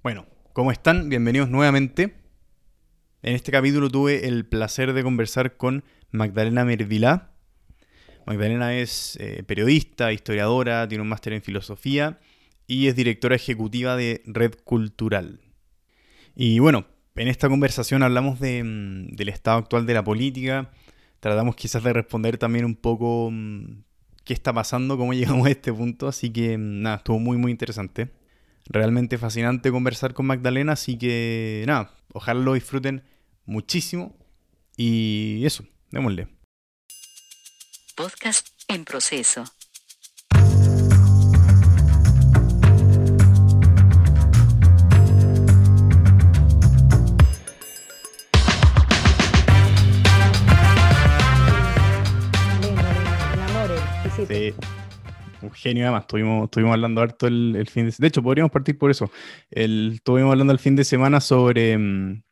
Bueno, ¿cómo están? Bienvenidos nuevamente. En este capítulo tuve el placer de conversar con Magdalena Mervilá. Magdalena es eh, periodista, historiadora, tiene un máster en filosofía y es directora ejecutiva de Red Cultural. Y bueno, en esta conversación hablamos mm, del estado actual de la política, tratamos quizás de responder también un poco mm, qué está pasando, cómo llegamos a este punto, así que mm, nada, estuvo muy muy interesante realmente fascinante conversar con Magdalena, así que nada, ojalá lo disfruten muchísimo y eso, démosle. Podcast en proceso. Sí un genio además, estuvimos, estuvimos hablando harto el, fin de De hecho, podríamos partir por eso. El, estuvimos hablando el fin de semana sobre, mm,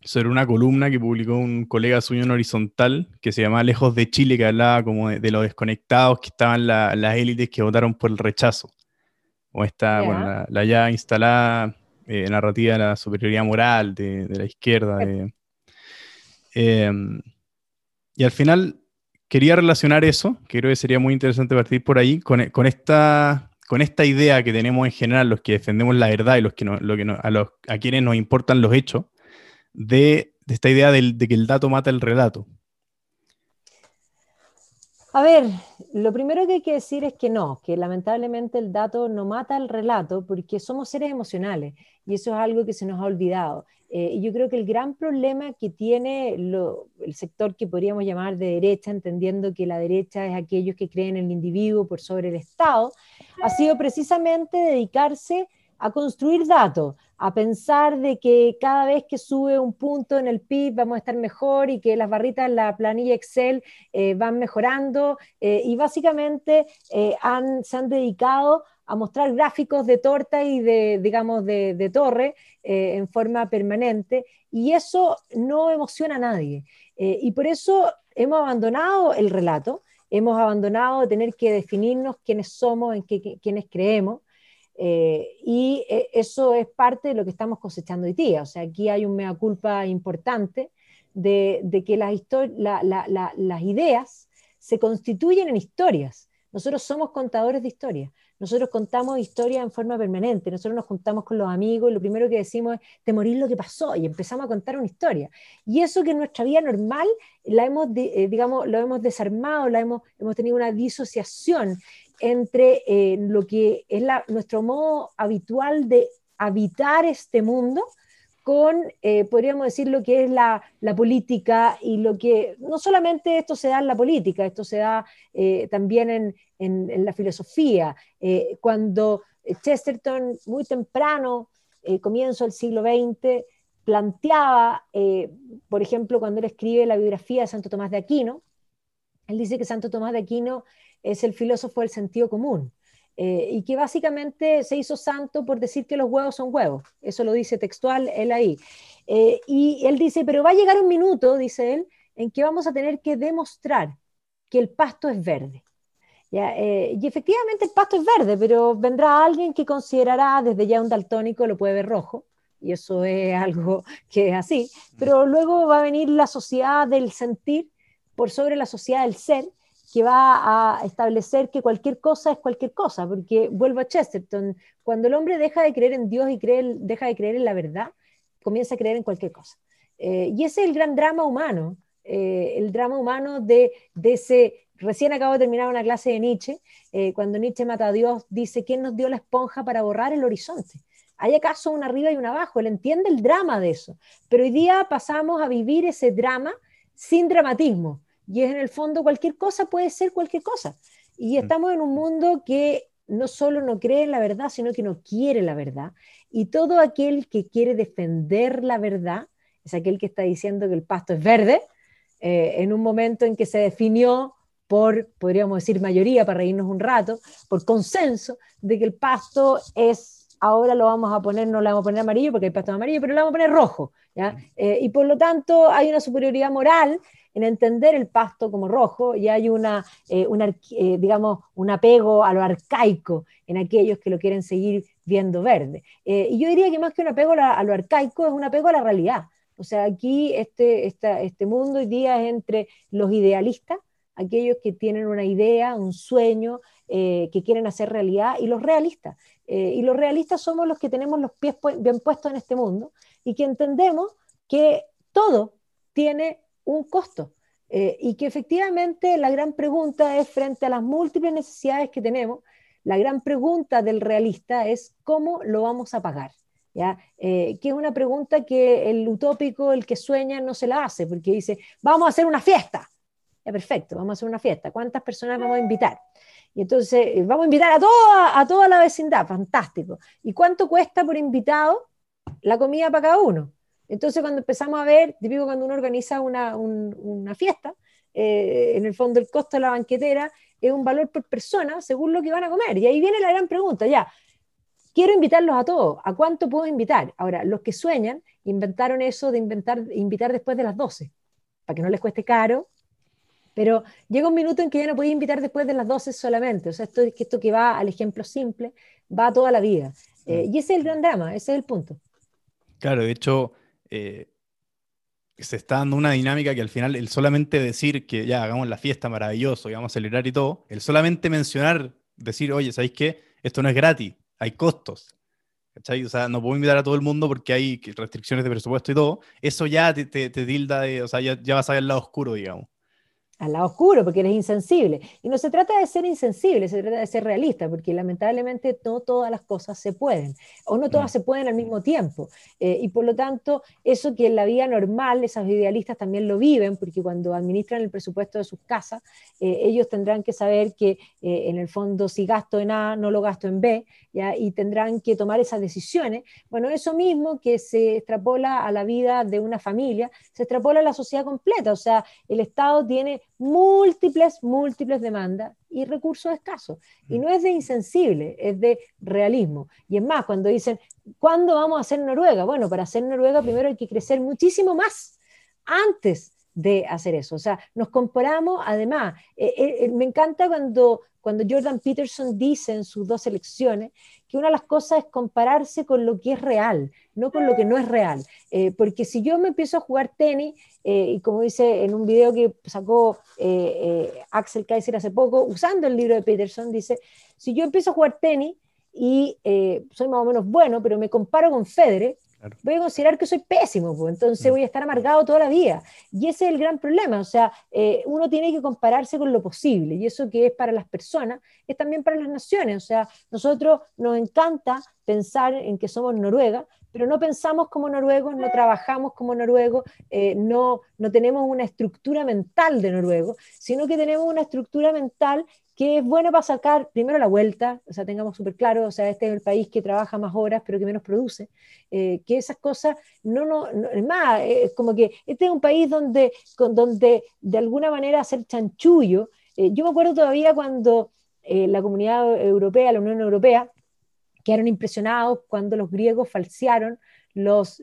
sobre una columna que publicó un colega suyo en Horizontal, que se llama Lejos de Chile, que hablaba como de, los desconectados que estaban las élites que votaron por el rechazo. O esta, la, ya instalada eh, narrativa de la superioridad moral de, la izquierda. Em, y al final quería relacionar eso, que creo que sería muy interesante partir por ahí, con, esta, idea que tenemos en general, los que defendemos la verdad y los que, los, a quienes nos importan los hechos, de, esta idea de que el dato mata el relato. A ver, lo primero que hay que decir es que no, que lamentablemente el dato no mata el relato porque somos seres emocionales y eso es algo que se nos ha olvidado. Eh, y yo creo que el gran problema que tiene el sector que podríamos llamar de derecha, entendiendo que la derecha es aquellos que creen en el individuo por sobre el Estado, ha sido precisamente dedicarse a construir datos, a pensar de que cada vez que sube un punto en el PIB vamos a estar mejor y que las barritas en la planilla Excel eh, van mejorando eh, y básicamente han, se han dedicado a mostrar gráficos de torta y de, digamos, de, torre eh, en forma permanente, y eso no emociona a nadie. Eh, y por eso hemos abandonado el relato, hemos abandonado tener que definirnos quiénes somos, en qué, quiénes creemos, eh, y eso es parte de lo que estamos cosechando hoy día. O sea, aquí hay un mea culpa importante de, que las, las ideas se constituyen en historias. Nosotros somos contadores de historias. Nosotros contamos historias en forma permanente, nosotros nos juntamos con los amigos y lo primero que decimos es, te morir lo que pasó y empezamos a contar una historia. Y eso que en nuestra vida normal la hemos, eh, digamos, lo hemos desarmado, la hemos, hemos tenido una disociación entre eh, lo que es la, nuestro modo habitual de habitar este mundo con, eh, podríamos decir, lo que es la, política y lo que, no solamente esto se da en la política, esto se da eh, también en, la filosofía. Cuando Chesterton, muy temprano, comienzo del siglo XX, planteaba, por ejemplo, cuando él escribe la biografía de Santo Tomás de Aquino, él dice que Santo Tomás de Aquino es el filósofo del sentido común. Eh, y que básicamente se hizo santo por decir que los huevos son huevos. Eso lo dice textual él ahí. Eh, y él dice, pero va a llegar un minuto, dice él, en que vamos a tener que demostrar que el pasto es verde. Eh, y efectivamente el pasto es verde, pero vendrá alguien que considerará desde ya un daltónico lo puede ver rojo, y eso es algo que es así, pero luego va a venir la sociedad del sentir por sobre la sociedad del ser, que va a establecer que cualquier cosa es cualquier cosa, porque vuelvo a Chesterton, cuando el hombre deja de creer en Dios y cree, deja de creer en la verdad, comienza a creer en cualquier cosa. Eh, y ese es el gran drama humano, eh, el drama humano de, de, ese, recién acabo de terminar una clase de Nietzsche, eh, cuando Nietzsche mata a Dios, dice, ¿quién nos dio la esponja para borrar el horizonte? ¿Hay acaso un arriba y un abajo? Él entiende el drama de eso, pero hoy día pasamos a vivir ese drama sin dramatismo y es en el fondo cualquier cosa puede ser cualquier cosa. Y mm. estamos en un mundo que no solo no cree en la verdad, sino que no quiere la verdad. Y todo aquel que quiere defender la verdad es aquel que está diciendo que el pasto es verde, eh, en un momento en que se definió por, podríamos decir, mayoría, para reírnos un rato, por consenso, de que el pasto es, ahora lo vamos a poner, no lo vamos a poner amarillo porque el pasto es amarillo, pero lo vamos a poner rojo. ¿ya? Mm. Eh, y por lo tanto hay una superioridad moral en entender el pasto como rojo y hay una, eh, eh, digamos, un apego a lo arcaico en aquellos que lo quieren seguir viendo verde. Eh, y yo diría que más que un apego a, lo arcaico, es un apego a la realidad. O sea, aquí este, este mundo hoy día es entre los idealistas, aquellos que tienen una idea, un sueño, eh, que quieren hacer realidad, y los realistas. Y los realistas somos los que tenemos los pies bien puestos en este mundo y que entendemos que todo tiene un costo. Eh, y que efectivamente la gran pregunta es, frente a las múltiples necesidades que tenemos, la gran pregunta del realista es cómo lo vamos a pagar. ¿Ya? Eh, que es una pregunta que el utópico, el que sueña, no se la hace, porque dice, vamos a hacer una fiesta. Ya, perfecto, vamos a hacer una fiesta. ¿Cuántas personas vamos a invitar? Y entonces, eh, vamos a invitar a toda, a toda la vecindad, fantástico. ¿Y cuánto cuesta por invitado la comida para cada uno? Entonces, cuando empezamos a ver, típico cuando uno organiza una, fiesta, eh, en el fondo el costo de la banquetera es un valor por persona según lo que van a comer. Y ahí viene la gran pregunta, ya, quiero invitarlos a todos, ¿a cuánto puedo invitar? Ahora, los que sueñan inventaron eso de inventar, invitar después de las 12, para que no les cueste caro, pero llega un minuto en que ya no podéis invitar después de las 12 solamente, o sea, esto, esto que va al ejemplo simple, va toda la vida. Eh, y ese es el gran drama, ese es el punto. Claro, de hecho, eh, se está dando una dinámica que al final el solamente decir que ya hagamos la fiesta maravilloso y vamos a celebrar y todo, el solamente mencionar, decir, oye, ¿sabéis qué? Esto no es gratis, hay costos. ¿Cachai? O sea, no puedo invitar a todo el mundo porque hay restricciones de presupuesto y todo. Eso ya te, te, tilda de, o sea, ya vas a ver el lado oscuro, digamos al lado oscuro, porque eres insensible. Y no se trata de ser insensible, se trata de ser realista, porque lamentablemente no todas las cosas se pueden, o no todas mm. se pueden al mismo tiempo. Eh, y por lo tanto, eso que en la vida normal, esas idealistas también lo viven, porque cuando administran el presupuesto de sus casas, eh, ellos tendrán que saber que eh, en el fondo si gasto en A, no lo gasto en B, ¿ya? y tendrán que tomar esas decisiones. Bueno, eso mismo que se extrapola a la vida de una familia, se extrapola a la sociedad completa, o sea, el Estado tiene múltiples, múltiples demandas y recursos escasos. Y no es de insensible, es de realismo. Y es más, cuando dicen, ¿cuándo vamos a hacer Noruega? Bueno, para hacer Noruega primero hay que crecer muchísimo más antes de hacer eso. O sea, nos comparamos, además, eh, eh, eh, me encanta cuando, cuando Jordan Peterson dice en sus dos elecciones que una de las cosas es compararse con lo que es real, no con lo que no es real. porque si yo me empiezo a jugar tenis, y como dice en un video que sacó Axel Kaiser hace poco, usando el libro de Peterson, dice, si yo empiezo a jugar tenis y soy más o menos bueno, pero me comparo con Federer, voy a considerar que soy pésimo, pues, entonces mm. voy a estar amargado toda la vida. Y ese es el gran problema, o sea, eh, uno tiene que compararse con lo posible, y eso que es para las personas, es también para las naciones, o sea, nosotros nos encanta pensar en que somos Noruega, pero no pensamos como noruegos, no trabajamos como noruegos, eh, no, no tenemos una estructura mental de noruego, sino que tenemos una estructura mental que es buena para sacar primero la vuelta, o sea, tengamos súper claro, o sea, este es el país que trabaja más horas, pero que menos produce, eh, que esas cosas, no, no, es más, es como que este es un país donde, con, donde de alguna manera hacer chanchullo, eh, yo me acuerdo todavía cuando eh, la comunidad europea, la Unión Europea, quedaron impresionados cuando los griegos falsearon los,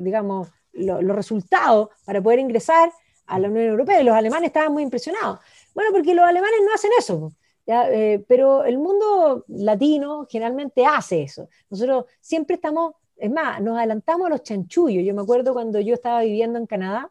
digamos, los resultados para poder ingresar a la Unión Europea, y los alemanes estaban muy impresionados. Bueno, porque los alemanes no hacen eso, eh, pero el mundo latino generalmente hace eso. Nosotros siempre estamos, es más, nos adelantamos a los chanchullos. Yo me acuerdo cuando yo estaba viviendo en Canadá,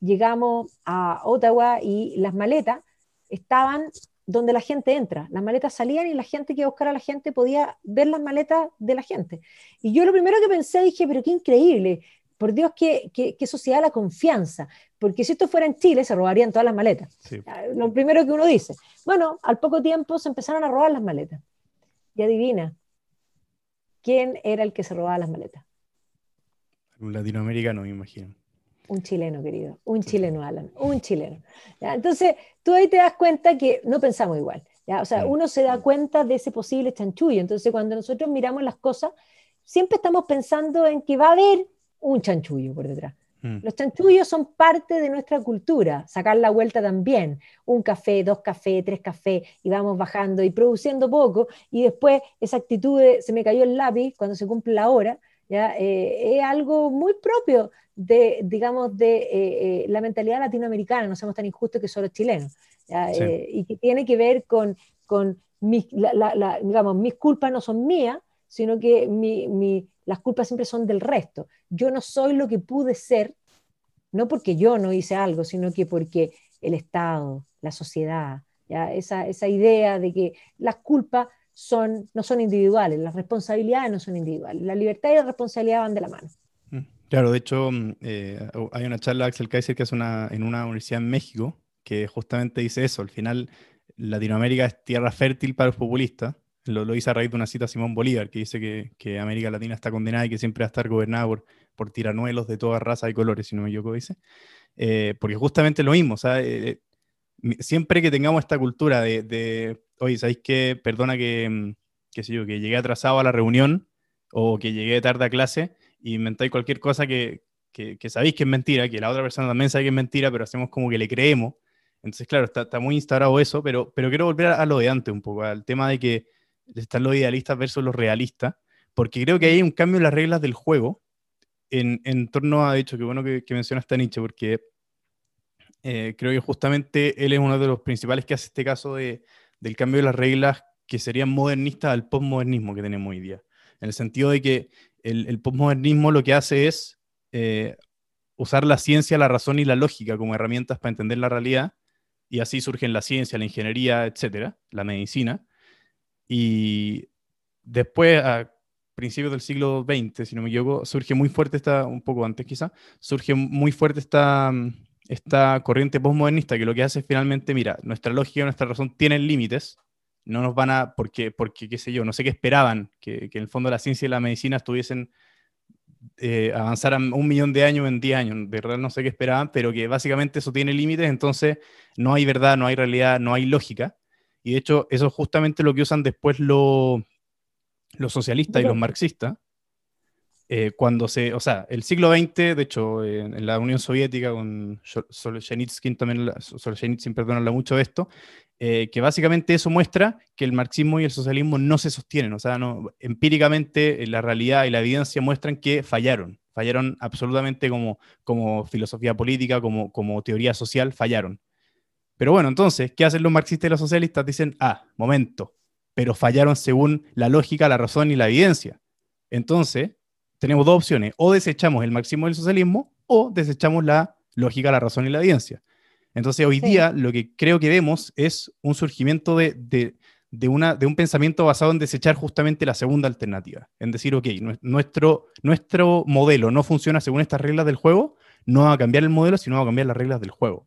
llegamos a Ottawa y las maletas estaban donde la gente entra. Las maletas salían y la gente que iba a buscar a la gente podía ver las maletas de la gente. Y yo lo primero que pensé, dije, pero qué increíble, por Dios, qué, qué, sociedad la confianza. Porque si esto fuera en Chile, se robarían todas las maletas. Ah, lo primero que uno dice. Bueno, al poco tiempo se empezaron a robar las maletas. Y adivina, ¿quién era el que se robaba las maletas? Un latinoamericano, me imagino. Un chileno, querido. Un chileno, Alan. Un chileno. Entonces, tú ahí te das cuenta que no pensamos igual. ¿ya? O sea, uno se da cuenta de ese posible chanchullo. Entonces, cuando nosotros miramos las cosas, siempre estamos pensando en que va a haber un chanchullo por detrás. Mm. Los chanchullos son parte de nuestra cultura, sacar la vuelta también, un café, dos cafés, tres cafés, y vamos bajando y produciendo poco, y después esa actitud de se me cayó el lápiz cuando se cumple la hora, ¿ya? Eh, es algo muy propio de, digamos, de eh, eh, la mentalidad latinoamericana, no somos tan injustos que solo chilenos, y que tiene que ver con, con mis, digamos, mis culpas no son mías, sino que mi, las culpas siempre son del resto. Yo no soy lo que pude ser, no porque yo no hice algo, sino que porque el Estado, la sociedad, ¿ya? Esa, esa idea de que las culpas son, no son individuales, las responsabilidades no son individuales, la libertad y la responsabilidad van de la mano. Mm, claro, de hecho, mm, eh, hay una charla de Axel Kaiser que hace una, en una universidad en México que justamente dice eso. Al final, Latinoamérica es tierra fértil para los populistas. Lo, lo dice a raíz de una cita a Simón Bolívar, que dice que, que, América Latina está condenada y que siempre va a estar gobernada por, por tiranuelos de todas razas y colores, si no me equivoco, dice. Eh, porque justamente lo mismo, sea, eh, siempre que tengamos esta cultura de oye, ¿sabéis qué? Perdona que, mm, qué que llegué atrasado a la reunión o que llegué tarde a clase y inventáis cualquier cosa que, que, que, sabéis que es mentira, que la otra persona también sabe que es mentira, pero hacemos como que le creemos. Entonces, claro, está, está muy instaurado eso, pero, pero quiero volver a, lo de antes un poco, al tema de que están los idealistas versus los realistas, porque creo que hay un cambio en las reglas del juego en, en torno a, de hecho, qué bueno que, que mencionaste a Nietzsche, porque eh, creo que justamente él es uno de los principales que hace este caso de, del cambio de las reglas que serían modernistas al postmodernismo que tenemos hoy día. En el sentido de que el, postmodernismo lo que hace es eh, usar la ciencia, la razón y la lógica como herramientas para entender la realidad, y así surgen la ciencia, la ingeniería, etcétera, la medicina. Y después, a principios del siglo XX, si no me equivoco, surge muy fuerte esta, un poco antes quizá, surge muy fuerte esta esta corriente postmodernista que lo que hace es finalmente, mira, nuestra lógica y nuestra razón tienen límites, no nos van a, porque, porque qué sé yo, no sé qué esperaban, que, que en el fondo la ciencia y la medicina estuviesen, eh, avanzaran un millón de años en 10 años, de verdad no sé qué esperaban, pero que básicamente eso tiene límites, entonces no hay verdad, no hay realidad, no hay lógica, y de hecho eso es justamente lo que usan después los socialistas y los marxistas, eh, cuando se, o sea, el siglo XX, de hecho, en la Unión Soviética, con Solzhenitsyn también, Solzhenitsyn, perdónala mucho esto, eh, que básicamente eso muestra que el marxismo y el socialismo no se sostienen, o sea, no, empíricamente la realidad y la evidencia muestran que fallaron, fallaron absolutamente como, como filosofía política, como, como teoría social, fallaron. Pero bueno, entonces, ¿qué hacen los marxistas y los socialistas? Dicen, ah, momento, pero fallaron según la lógica, la razón y la evidencia. Entonces, tenemos dos opciones, o desechamos el máximo del socialismo o desechamos la lógica, la razón y la evidencia. Entonces hoy día lo que creo que vemos es un surgimiento de, de, una, de un pensamiento basado en desechar justamente la segunda alternativa, en decir, ok, nuestro, nuestro modelo no funciona según estas reglas del juego, no va a cambiar el modelo, sino va a cambiar las reglas del juego.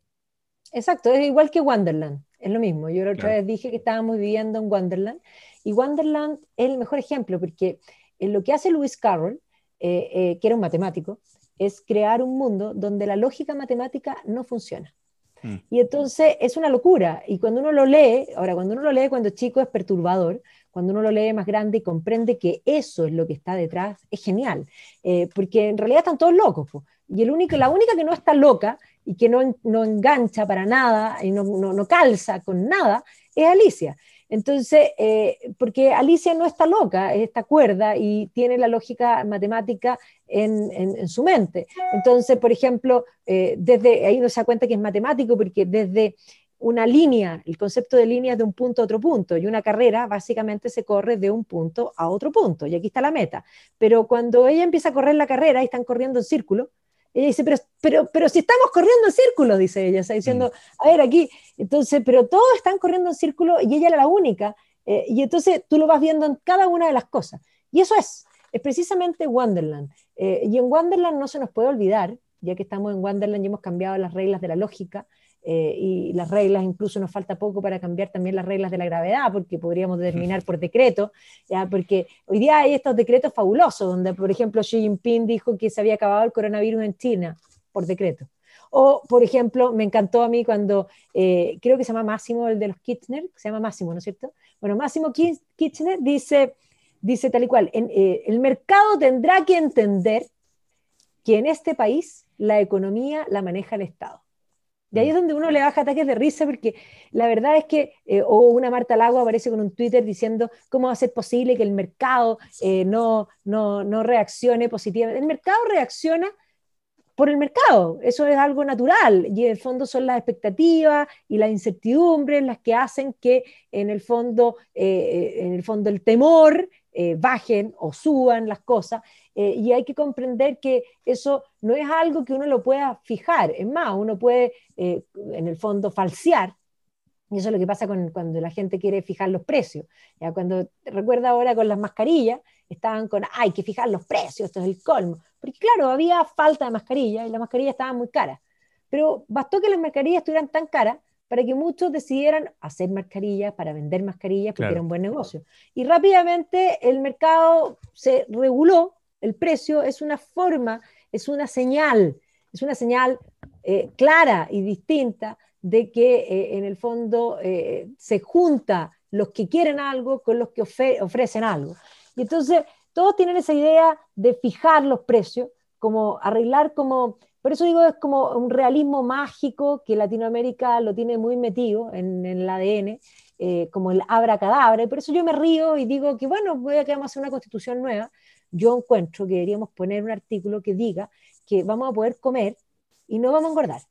Exacto, es igual que Wonderland, es lo mismo. Yo la otra vez dije que estábamos viviendo en Wonderland y Wonderland es el mejor ejemplo porque en lo que hace Lewis Carroll eh, eh, que era un matemático, es crear un mundo donde la lógica matemática no funciona. Mm. Y entonces es una locura. Y cuando uno lo lee, ahora cuando uno lo lee cuando chico es perturbador, cuando uno lo lee más grande y comprende que eso es lo que está detrás, es genial. Eh, porque en realidad están todos locos. Y el único, la única que no está loca y que no, no engancha para nada y no, no, no calza con nada es Alicia. Entonces, eh, porque Alicia no está loca, está cuerda y tiene la lógica matemática en, su mente. Entonces, por ejemplo, eh, desde ahí no se da cuenta que es matemático porque desde una línea, el concepto de línea es de un punto a otro punto, y una carrera básicamente se corre de un punto a otro punto, y aquí está la meta. Pero cuando ella empieza a correr la carrera y están corriendo en círculo, ella dice, pero, pero, pero si estamos corriendo en círculo, dice ella, está diciendo, mm. a ver, aquí, entonces, pero todos están corriendo en círculo y ella era la única. Eh, y entonces tú lo vas viendo en cada una de las cosas. Y eso es, es precisamente Wonderland. Eh, y en Wonderland no se nos puede olvidar, ya que estamos en Wonderland y hemos cambiado las reglas de la lógica, eh, y las reglas, incluso nos falta poco para cambiar también las reglas de la gravedad, porque podríamos determinar por decreto, ¿ya? porque hoy día hay estos decretos fabulosos, donde por ejemplo Xi Jinping dijo que se había acabado el coronavirus en China por decreto. O, por ejemplo, me encantó a mí cuando, eh, creo que se llama Máximo, el de los Kirchner, se llama Máximo, ¿no es cierto? Bueno, Máximo Kirchner dice, dice tal y cual, en, eh, el mercado tendrá que entender que en este país la economía la maneja el Estado. De ahí es donde uno le baja ataques de risa, porque la verdad es que, eh, o una Marta Lago aparece con un Twitter diciendo cómo va a ser posible que el mercado eh, no, no, no reaccione positivamente. El mercado reacciona por el mercado, eso es algo natural y en el fondo son las expectativas y las incertidumbres las que hacen que en el fondo, eh, en el, fondo el temor eh, bajen o suban las cosas y hay que comprender que eso no es algo que uno lo pueda fijar, es más, uno puede en el fondo falsear y eso es lo que pasa con, cuando la gente quiere fijar los precios. ¿ya? Cuando recuerda ahora con las mascarillas, estaban con, hay que fijar los precios, esto es el colmo. Porque claro, había falta de mascarillas y las mascarillas estaban muy caras. Pero bastó que las mascarillas estuvieran tan caras para que muchos decidieran hacer mascarillas, para vender mascarillas, porque era un buen negocio. Y rápidamente el mercado se reguló, el precio es una forma, es una señal, es una señal eh, clara y distinta de que eh, en el fondo eh, se junta los que quieren algo con los que ofrecen algo. Y entonces todos tienen esa idea de fijar los precios, como arreglar como, por eso digo, es como un realismo mágico que Latinoamérica lo tiene muy metido en, el ADN, eh, como el abracadabra, y por eso yo me río y digo que bueno, voy a que vamos a hacer una constitución nueva, yo encuentro que deberíamos poner un artículo que diga que vamos a poder comer y no vamos a engordar.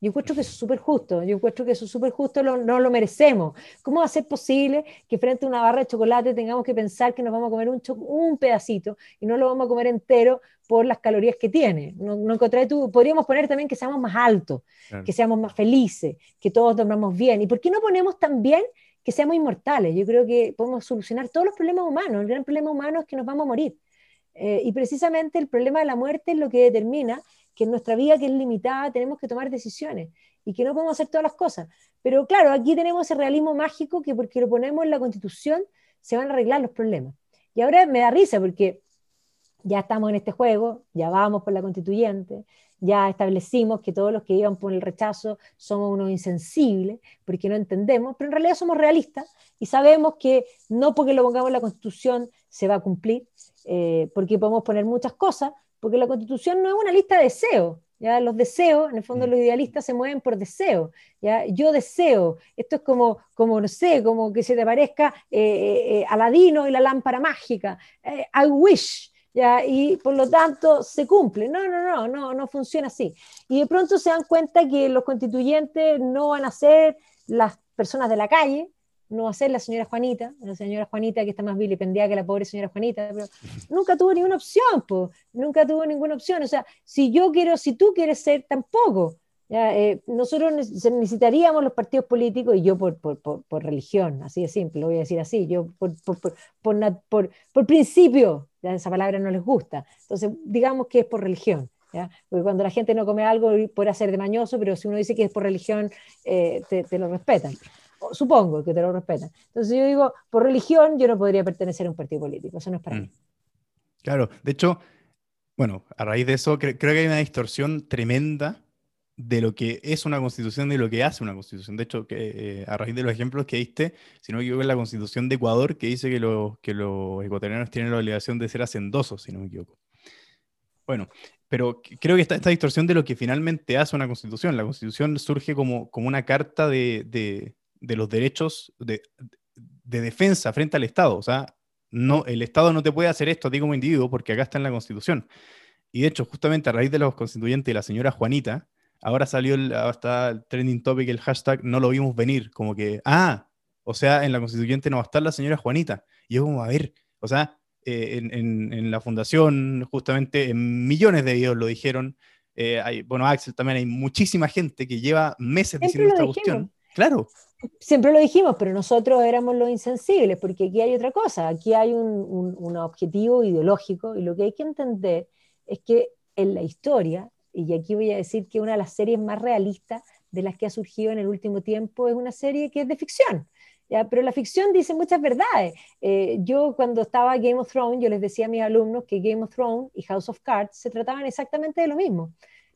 Yo encuentro que eso es súper justo, yo encuentro que eso es súper justo, no lo merecemos. ¿Cómo va a ser posible que frente a una barra de chocolate tengamos que pensar que nos vamos a comer un, un pedacito y no lo vamos a comer entero por las calorías que tiene? No, no tú, podríamos poner también que seamos más altos, que seamos más felices, que todos dormamos bien. ¿Y por qué no ponemos también que seamos inmortales? Yo creo que podemos solucionar todos los problemas humanos. El gran problema humano es que nos vamos a morir. Eh, y precisamente el problema de la muerte es lo que determina que en nuestra vida, que es limitada, tenemos que tomar decisiones y que no podemos hacer todas las cosas. Pero claro, aquí tenemos ese realismo mágico que porque lo ponemos en la constitución se van a arreglar los problemas. Y ahora me da risa porque ya estamos en este juego, ya vamos por la constituyente, ya establecimos que todos los que iban por el rechazo somos unos insensibles, porque no entendemos, pero en realidad somos realistas y sabemos que no porque lo pongamos en la constitución se va a cumplir, eh, porque podemos poner muchas cosas, porque la constitución no es una lista de deseos. ¿ya? Los deseos, en el fondo mm. los idealistas se mueven por deseo. ¿ya? Yo deseo, esto es como, como, no sé, como que se te parezca eh, eh, eh, Aladino y la lámpara mágica. I wish. ¿ya? Y por lo tanto se cumple. No, no, no, no, no funciona así. Y de pronto se dan cuenta que los constituyentes no van a ser las personas de la calle, no va la señora Juanita, la señora Juanita que está más vilipendiada que la pobre señora Juanita, pero nunca tuvo ninguna opción, pues, nunca tuvo ninguna opción. O sea, si yo quiero, si tú quieres ser, tampoco. Ya, eh, nosotros necesitaríamos los partidos políticos, y yo por, por, por, religión, así de simple, lo voy a decir así, yo por, por, principio, ya esa palabra no les gusta, entonces digamos que es por religión. ¿Ya? Porque cuando la gente no come algo puede ser de mañoso, pero si uno dice que es por religión, eh, te, lo respetan supongo que te lo respetan. Entonces yo digo, por religión yo no podría pertenecer a un partido político, eso no es para mm. mí. Claro, de hecho, bueno, a raíz de eso creo que hay una distorsión tremenda de lo que es una constitución y de lo que hace una constitución. De hecho, que, eh, a raíz de los ejemplos que diste, si no me equivoco, es la constitución de Ecuador que dice que, que los ecuatorianos tienen la obligación de ser hacendosos, si no me equivoco. Bueno, pero creo que esta, esta distorsión de lo que finalmente hace una constitución, la constitución surge como, como una carta de, de los derechos de, defensa frente al Estado. O sea, no, el Estado no te puede hacer esto a ti como individuo porque acá está en la Constitución. Y de hecho, justamente a raíz de los constituyentes y la señora Juanita, ahora salió el, hasta el trending topic, el hashtag, no lo vimos venir, como que, ah, o sea, en la constituyente no va a estar la señora Juanita. Y yo como, a ver, o sea, eh, en, la fundación, justamente, en millones de videos lo dijeron. Eh, hay, bueno, Axel también hay muchísima gente que lleva meses diciendo esta cuestión. Claro. Siempre lo dijimos, pero nosotros éramos los insensibles, porque aquí hay otra cosa, aquí hay un, objetivo ideológico y lo que hay que entender es que en la historia, y aquí voy a decir que una de las series más realistas de las que ha surgido en el último tiempo es una serie que es de ficción. ¿ya? Pero la ficción dice muchas verdades. Eh, yo cuando estaba Game of Thrones, yo les decía a mis alumnos que Game of Thrones y House of Cards se trataban exactamente de lo mismo.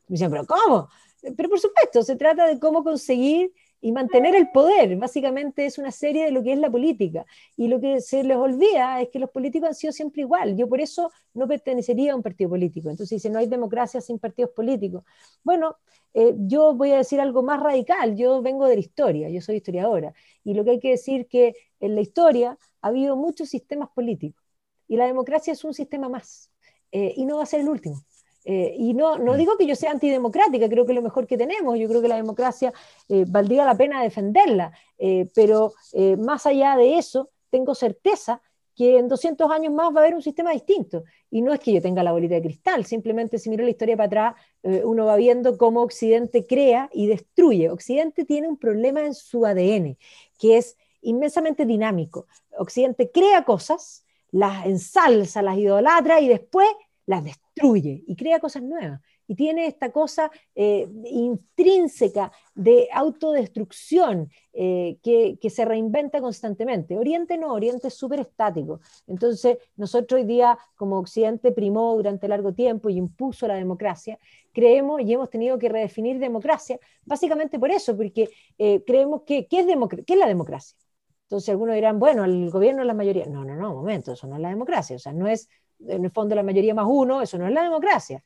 Me decían, pero ¿cómo? Pero por supuesto, se trata de cómo conseguir y mantener el poder. Básicamente es una serie de lo que es la política. Y lo que se les olvida es que los políticos han sido siempre igual. Yo por eso no pertenecería a un partido político. Entonces dice, no hay democracia sin partidos políticos. Bueno, eh, yo voy a decir algo más radical. Yo vengo de la historia, yo soy historiadora. Y lo que hay que decir que en la historia ha habido muchos sistemas políticos. Y la democracia es un sistema más. Eh, y no va a ser el último. Eh, y no, no mm. digo que yo sea antidemocrática, creo que es lo mejor que tenemos, yo creo que la democracia eh, valdría la pena defenderla, eh, pero más allá de eso, tengo certeza que en 200 años más va a haber un sistema distinto. Y no es que yo tenga la bolita de cristal, simplemente si miro la historia para atrás, uno va viendo cómo Occidente crea y destruye. Occidente tiene un problema en su ADN, que es inmensamente dinámico. Occidente crea cosas, las ensalza, las idolatra y después las destruye y crea cosas nuevas. Y tiene esta cosa eh, intrínseca de autodestrucción eh, que, se reinventa constantemente. Oriente no, Oriente es súper estático. Entonces, nosotros hoy día, como Occidente primó durante largo tiempo y impuso la democracia, creemos y hemos tenido que redefinir democracia, básicamente por eso, porque eh, creemos que ¿qué es, ¿qué es la democracia? Entonces algunos dirán, bueno, el gobierno es la mayoría. No, no, no, momento, eso no es la democracia. O sea, no es en el fondo la mayoría más uno, eso no es la democracia.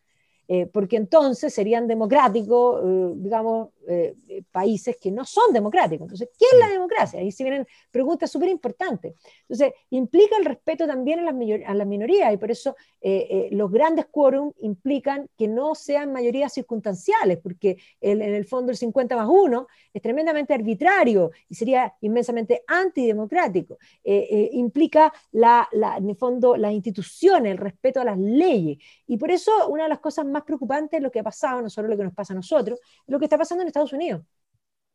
Eh, porque entonces serían democráticos, eh, digamos, eh, países que no son democráticos. Entonces, ¿qué es la democracia? Ahí se vienen preguntas súper importantes. Entonces, implica el respeto también a las, a las minorías y por eso los grandes quórum implican que no sean mayorías circunstanciales, porque en el fondo el 50 más 1 es tremendamente arbitrario y sería inmensamente antidemocrático. implica, la, la, en el fondo, las instituciones, el respeto a las leyes. Y por eso una de las cosas más más preocupante lo que ha pasado, no solo lo que nos pasa a nosotros, lo que está pasando en Estados Unidos,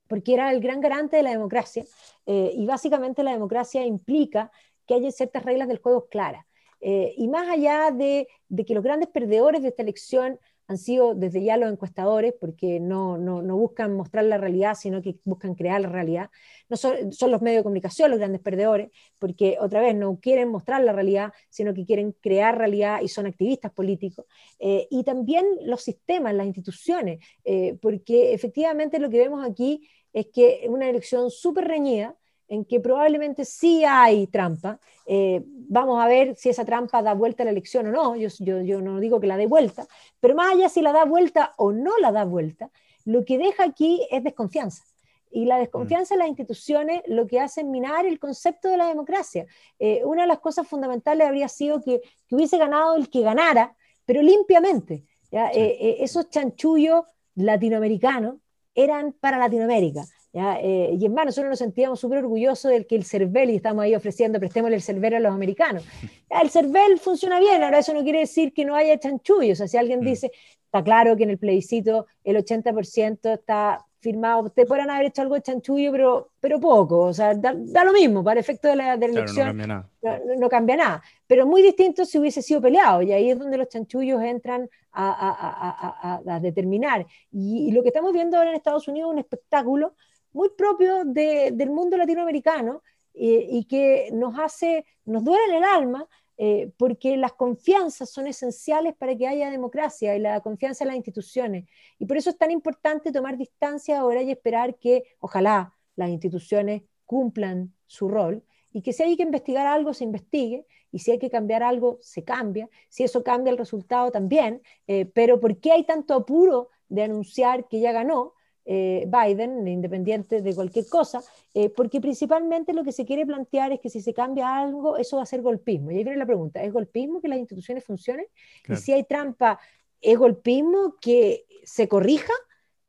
porque era el gran garante de la democracia eh, y básicamente la democracia implica que haya ciertas reglas del juego claras. Eh, y más allá de, que los grandes perdedores de esta elección han sido desde ya los encuestadores, porque no, no, no, buscan mostrar la realidad, sino que buscan crear la realidad. No son, son, los medios de comunicación los grandes perdedores, porque otra vez no quieren mostrar la realidad, sino que quieren crear realidad y son activistas políticos. Eh, y también los sistemas, las instituciones, eh, porque efectivamente lo que vemos aquí es que una elección súper reñida, en que probablemente sí hay trampa. Eh, vamos a ver si esa trampa da vuelta a la elección o no. Yo, yo, no digo que la dé vuelta, pero más allá si la da vuelta o no la da vuelta, lo que deja aquí es desconfianza. Y la desconfianza en las instituciones lo que hace es minar el concepto de la democracia. Eh, una de las cosas fundamentales habría sido que, hubiese ganado el que ganara, pero limpiamente. Eh, esos chanchullos latinoamericanos eran para Latinoamérica. Eh, y en más, nosotros nos sentíamos súper orgullosos del que el CERVEL, y estamos ahí ofreciendo, prestémosle el CERVEL a los americanos. el CERVEL funciona bien, ahora eso no quiere decir que no haya chanchullos. O sea, si alguien mm. dice, está claro que en el plebiscito el 80% está firmado, te podrán haber hecho algo de chanchullo, pero, pero poco, o sea, da, lo mismo, para efecto de la, elección no, cambia nada. No, cambia nada, pero muy distinto si hubiese sido peleado, y ahí es donde los chanchullos entran a, a, a determinar. Y, y, lo que estamos viendo ahora en Estados Unidos es un espectáculo muy propio del mundo latinoamericano eh, y que nos hace, nos duele en el alma, eh, porque las confianzas son esenciales para que haya democracia y la confianza en las instituciones. Y por eso es tan importante tomar distancia ahora y esperar que, ojalá, las instituciones cumplan su rol y que si hay que investigar algo, se investigue, y si hay que cambiar algo, se cambia, si eso cambia el resultado también, eh, pero ¿por qué hay tanto apuro de anunciar que ya ganó? Eh, Biden, independiente de cualquier cosa, eh, porque principalmente lo que se quiere plantear es que si se cambia algo, eso va a ser golpismo. Y ahí viene la pregunta, ¿es golpismo que las instituciones funcionen? Y si hay trampa, ¿es golpismo que se corrija?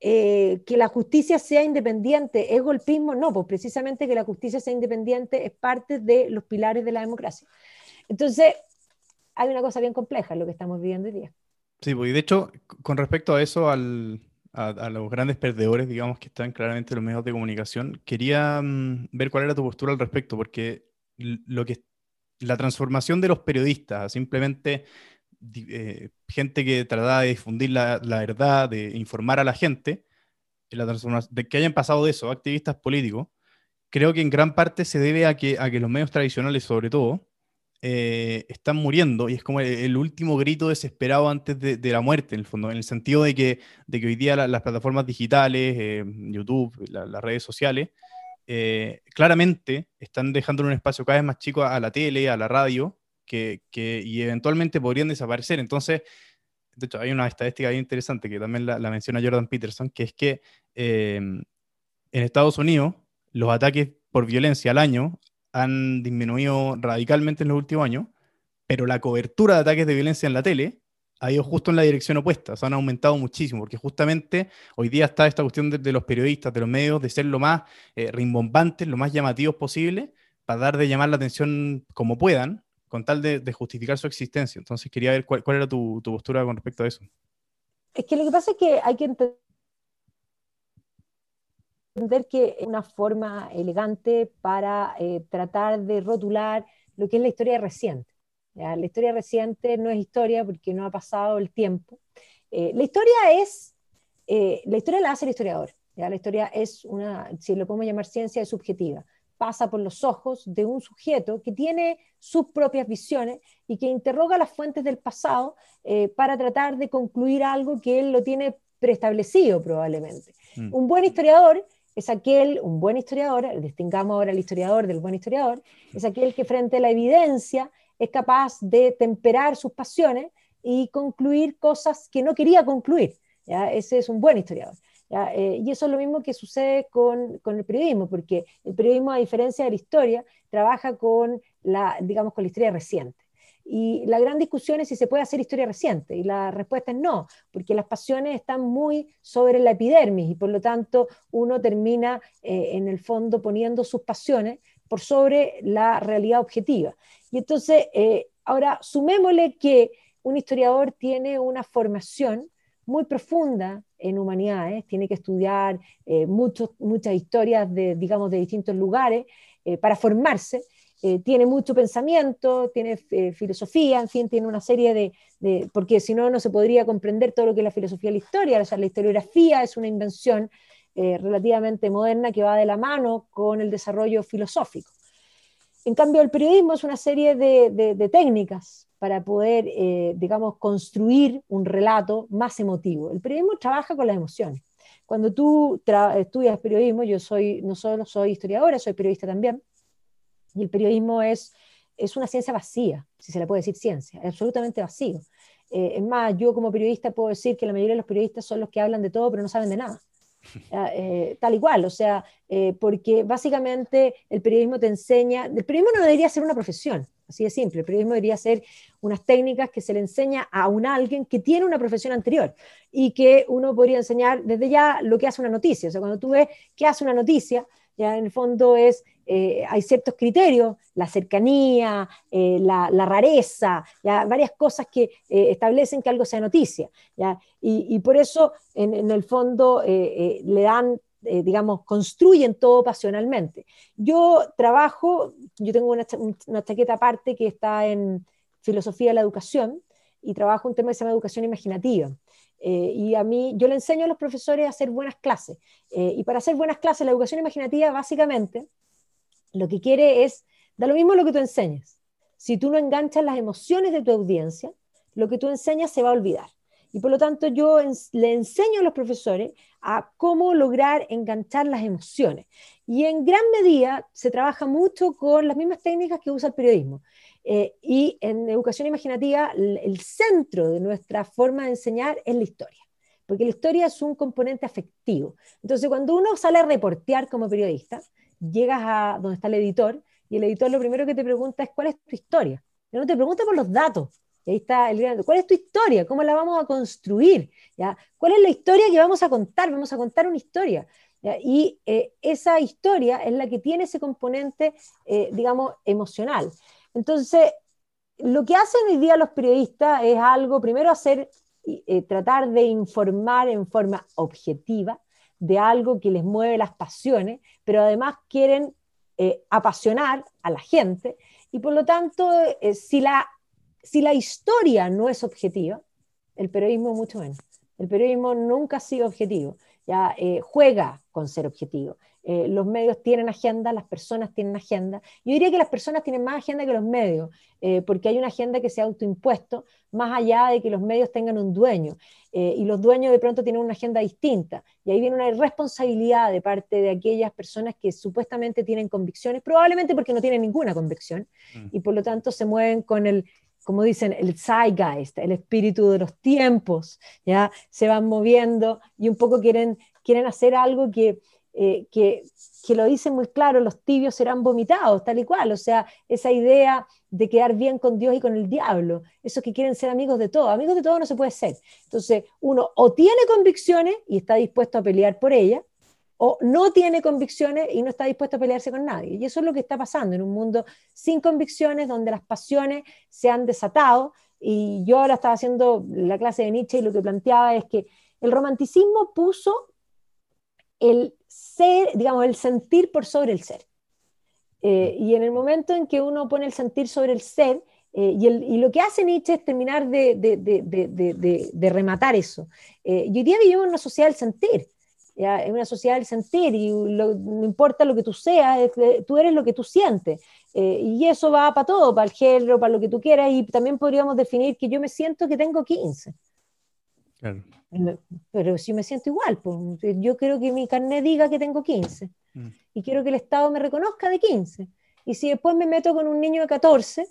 Eh, que la justicia sea independiente, ¿es golpismo? No, pues precisamente que la justicia sea independiente es parte de los pilares de la democracia. Entonces, hay una cosa bien compleja en lo que estamos viviendo hoy día. Sí, pues, y de hecho, con respecto a eso, al, a, los grandes perdedores, digamos, que están claramente en los medios de comunicación, quería mm, ver cuál era tu postura al respecto, porque lo que la transformación de los periodistas, simplemente eh, gente que trataba de difundir la, verdad, de informar a la gente, la transformación, de que hayan pasado de eso, activistas políticos, creo que en gran parte se debe a que, a que los medios tradicionales, sobre todo, eh, están muriendo y es como el, último grito desesperado antes de, la muerte, en el fondo, en el sentido de que, de que hoy día las plataformas digitales, eh, YouTube, las redes sociales, eh, claramente están dejando un espacio cada vez más chico a, la tele, a la radio, que, que, y eventualmente podrían desaparecer. Entonces, de hecho, hay una estadística bien interesante que también la, la menciona Jordan Peterson, que es que en Estados Unidos los ataques por violencia al año han disminuido radicalmente en los últimos años, pero la cobertura de ataques de violencia en la tele ha ido justo en la dirección opuesta, se han aumentado muchísimo, porque justamente hoy día está esta cuestión de, los periodistas, de los medios, de ser lo más eh, rimbombantes, lo más llamativos posible, para dar de llamar la atención como puedan, con tal de, justificar su existencia. Entonces quería ver cuál, era tu, postura con respecto a eso. Es que lo que pasa es que hay que entender que es una forma elegante para eh, tratar de rotular lo que es la historia reciente. La historia reciente no es historia porque no ha pasado el tiempo. Eh, la historia es, eh, la historia la hace el historiador. La historia es una, si lo podemos llamar ciencia, es subjetiva. Pasa por los ojos de un sujeto que tiene sus propias visiones y que interroga las fuentes del pasado para tratar de concluir algo que él lo tiene preestablecido probablemente. Mm. Un buen historiador es aquel, un buen historiador, distingamos ahora el historiador del buen historiador, es aquel que frente a la evidencia es capaz de temperar sus pasiones y concluir cosas que no quería concluir. Ese es un buen historiador. Eh, y eso es lo mismo que sucede con, con, el periodismo, porque el periodismo, a diferencia de la historia, trabaja con la, digamos, con la historia reciente. Y la gran discusión es si se puede hacer historia reciente, y la respuesta es no, porque las pasiones están muy sobre la epidermis, y por lo tanto uno termina eh, en el fondo poniendo sus pasiones por sobre la realidad objetiva. Y entonces, eh, ahora sumémosle que un historiador tiene una formación muy profunda en humanidades, tiene que estudiar eh, muchas historias de, digamos, de distintos lugares eh, para formarse, tiene mucho pensamiento, tiene filosofía, en fin, tiene una serie de, porque si no, no se podría comprender todo lo que es la filosofía de la historia, o sea, la historiografía es una invención relativamente moderna que va de la mano con el desarrollo filosófico. En cambio, el periodismo es una serie de, técnicas para poder, eh, digamos, construir un relato más emotivo. El periodismo trabaja con las emociones. Cuando tú estudias periodismo, yo soy, no solo soy historiadora, soy periodista también, y el periodismo es, es una ciencia vacía, si se le puede decir ciencia, es absolutamente vacío. Eh, es más, yo como periodista puedo decir que la mayoría de los periodistas son los que hablan de todo, pero no saben de nada. Eh, tal y cual, o sea, eh, porque básicamente el periodismo te enseña, el periodismo no debería ser una profesión, así de simple, el periodismo debería ser unas técnicas que se le enseña a un alguien que tiene una profesión anterior y que uno podría enseñar desde ya lo que hace una noticia, o sea, cuando tú ves qué hace una noticia, ya en el fondo es, eh, hay ciertos criterios, la cercanía, eh, la, rareza, ¿ya? varias cosas que eh, establecen que algo sea noticia. ¿ya? Y, por eso, en, el fondo, le dan, digamos, construyen todo pasionalmente. Yo trabajo, yo tengo una, una chaqueta aparte que está en filosofía de la educación y trabajo un tema que se llama educación imaginativa. Eh, y a mí, yo le enseño a los profesores a hacer buenas clases. Eh, y para hacer buenas clases, la educación imaginativa básicamente lo que quiere es, da lo mismo lo que tú enseñas. Si tú no enganchas las emociones de tu audiencia, lo que tú enseñas se va a olvidar. Y por lo tanto yo le enseño a los profesores a cómo lograr enganchar las emociones. Y en gran medida se trabaja mucho con las mismas técnicas que usa el periodismo. Eh, y en educación imaginativa, el centro de nuestra forma de enseñar es la historia, porque la historia es un componente afectivo. Entonces, cuando uno sale a reportear como periodista, llegas a donde está el editor y el editor lo primero que te pregunta es cuál es tu historia. no te pregunta por los datos. Y ahí está el ¿cuál es tu historia? ¿Cómo la vamos a construir? ¿Ya? ¿Cuál es la historia que vamos a contar? Vamos a contar una historia. Y eh, esa historia es la que tiene ese componente, eh, digamos, emocional. Entonces, lo que hacen hoy día los periodistas es algo, primero hacer, eh, tratar de informar en forma objetiva de algo que les mueve las pasiones, pero además quieren eh, apasionar a la gente y por lo tanto, eh, si, la, si la historia no es objetiva, el periodismo mucho menos. El periodismo nunca ha sido objetivo, ya juega con ser objetivo. Eh, los medios tienen agenda, las personas tienen agenda. Yo diría que las personas tienen más agenda que los medios, eh, porque hay una agenda que se ha autoimpuesto, más allá de que los medios tengan un dueño. Eh, y los dueños de pronto tienen una agenda distinta. Y ahí viene una irresponsabilidad de parte de aquellas personas que supuestamente tienen convicciones, probablemente porque no tienen ninguna convicción, mm. y por lo tanto se mueven con el, como dicen, el zeitgeist, el espíritu de los tiempos, ya se van moviendo y un poco quieren, quieren hacer algo que eh, que, que lo dice muy claro, los tibios serán vomitados, tal y cual, o sea, esa idea de quedar bien con Dios y con el diablo, esos que quieren ser amigos de todo, amigos de todo no se puede ser. Entonces, uno o tiene convicciones y está dispuesto a pelear por ellas, o no tiene convicciones y no está dispuesto a pelearse con nadie. Y eso es lo que está pasando en un mundo sin convicciones, donde las pasiones se han desatado. Y yo ahora estaba haciendo la clase de Nietzsche y lo que planteaba es que el romanticismo puso el ser, digamos, el sentir por sobre el ser. Eh, y en el momento en que uno pone el sentir sobre el ser, eh, y, lo que hace Nietzsche es terminar de, rematar eso. Eh, y hoy día vivimos en una sociedad del sentir. ¿Ya? Es una sociedad del sentir y no importa lo que tú seas, tú eres lo que tú sientes. Eh, y eso va para todo, para el género, para lo que tú quieras, y también podríamos definir que yo me siento que tengo 15. Pero si me siento igual, pues, yo quiero que mi carnet diga que tengo 15 mm. y quiero que el Estado me reconozca de 15. Y si después me meto con un niño de 14,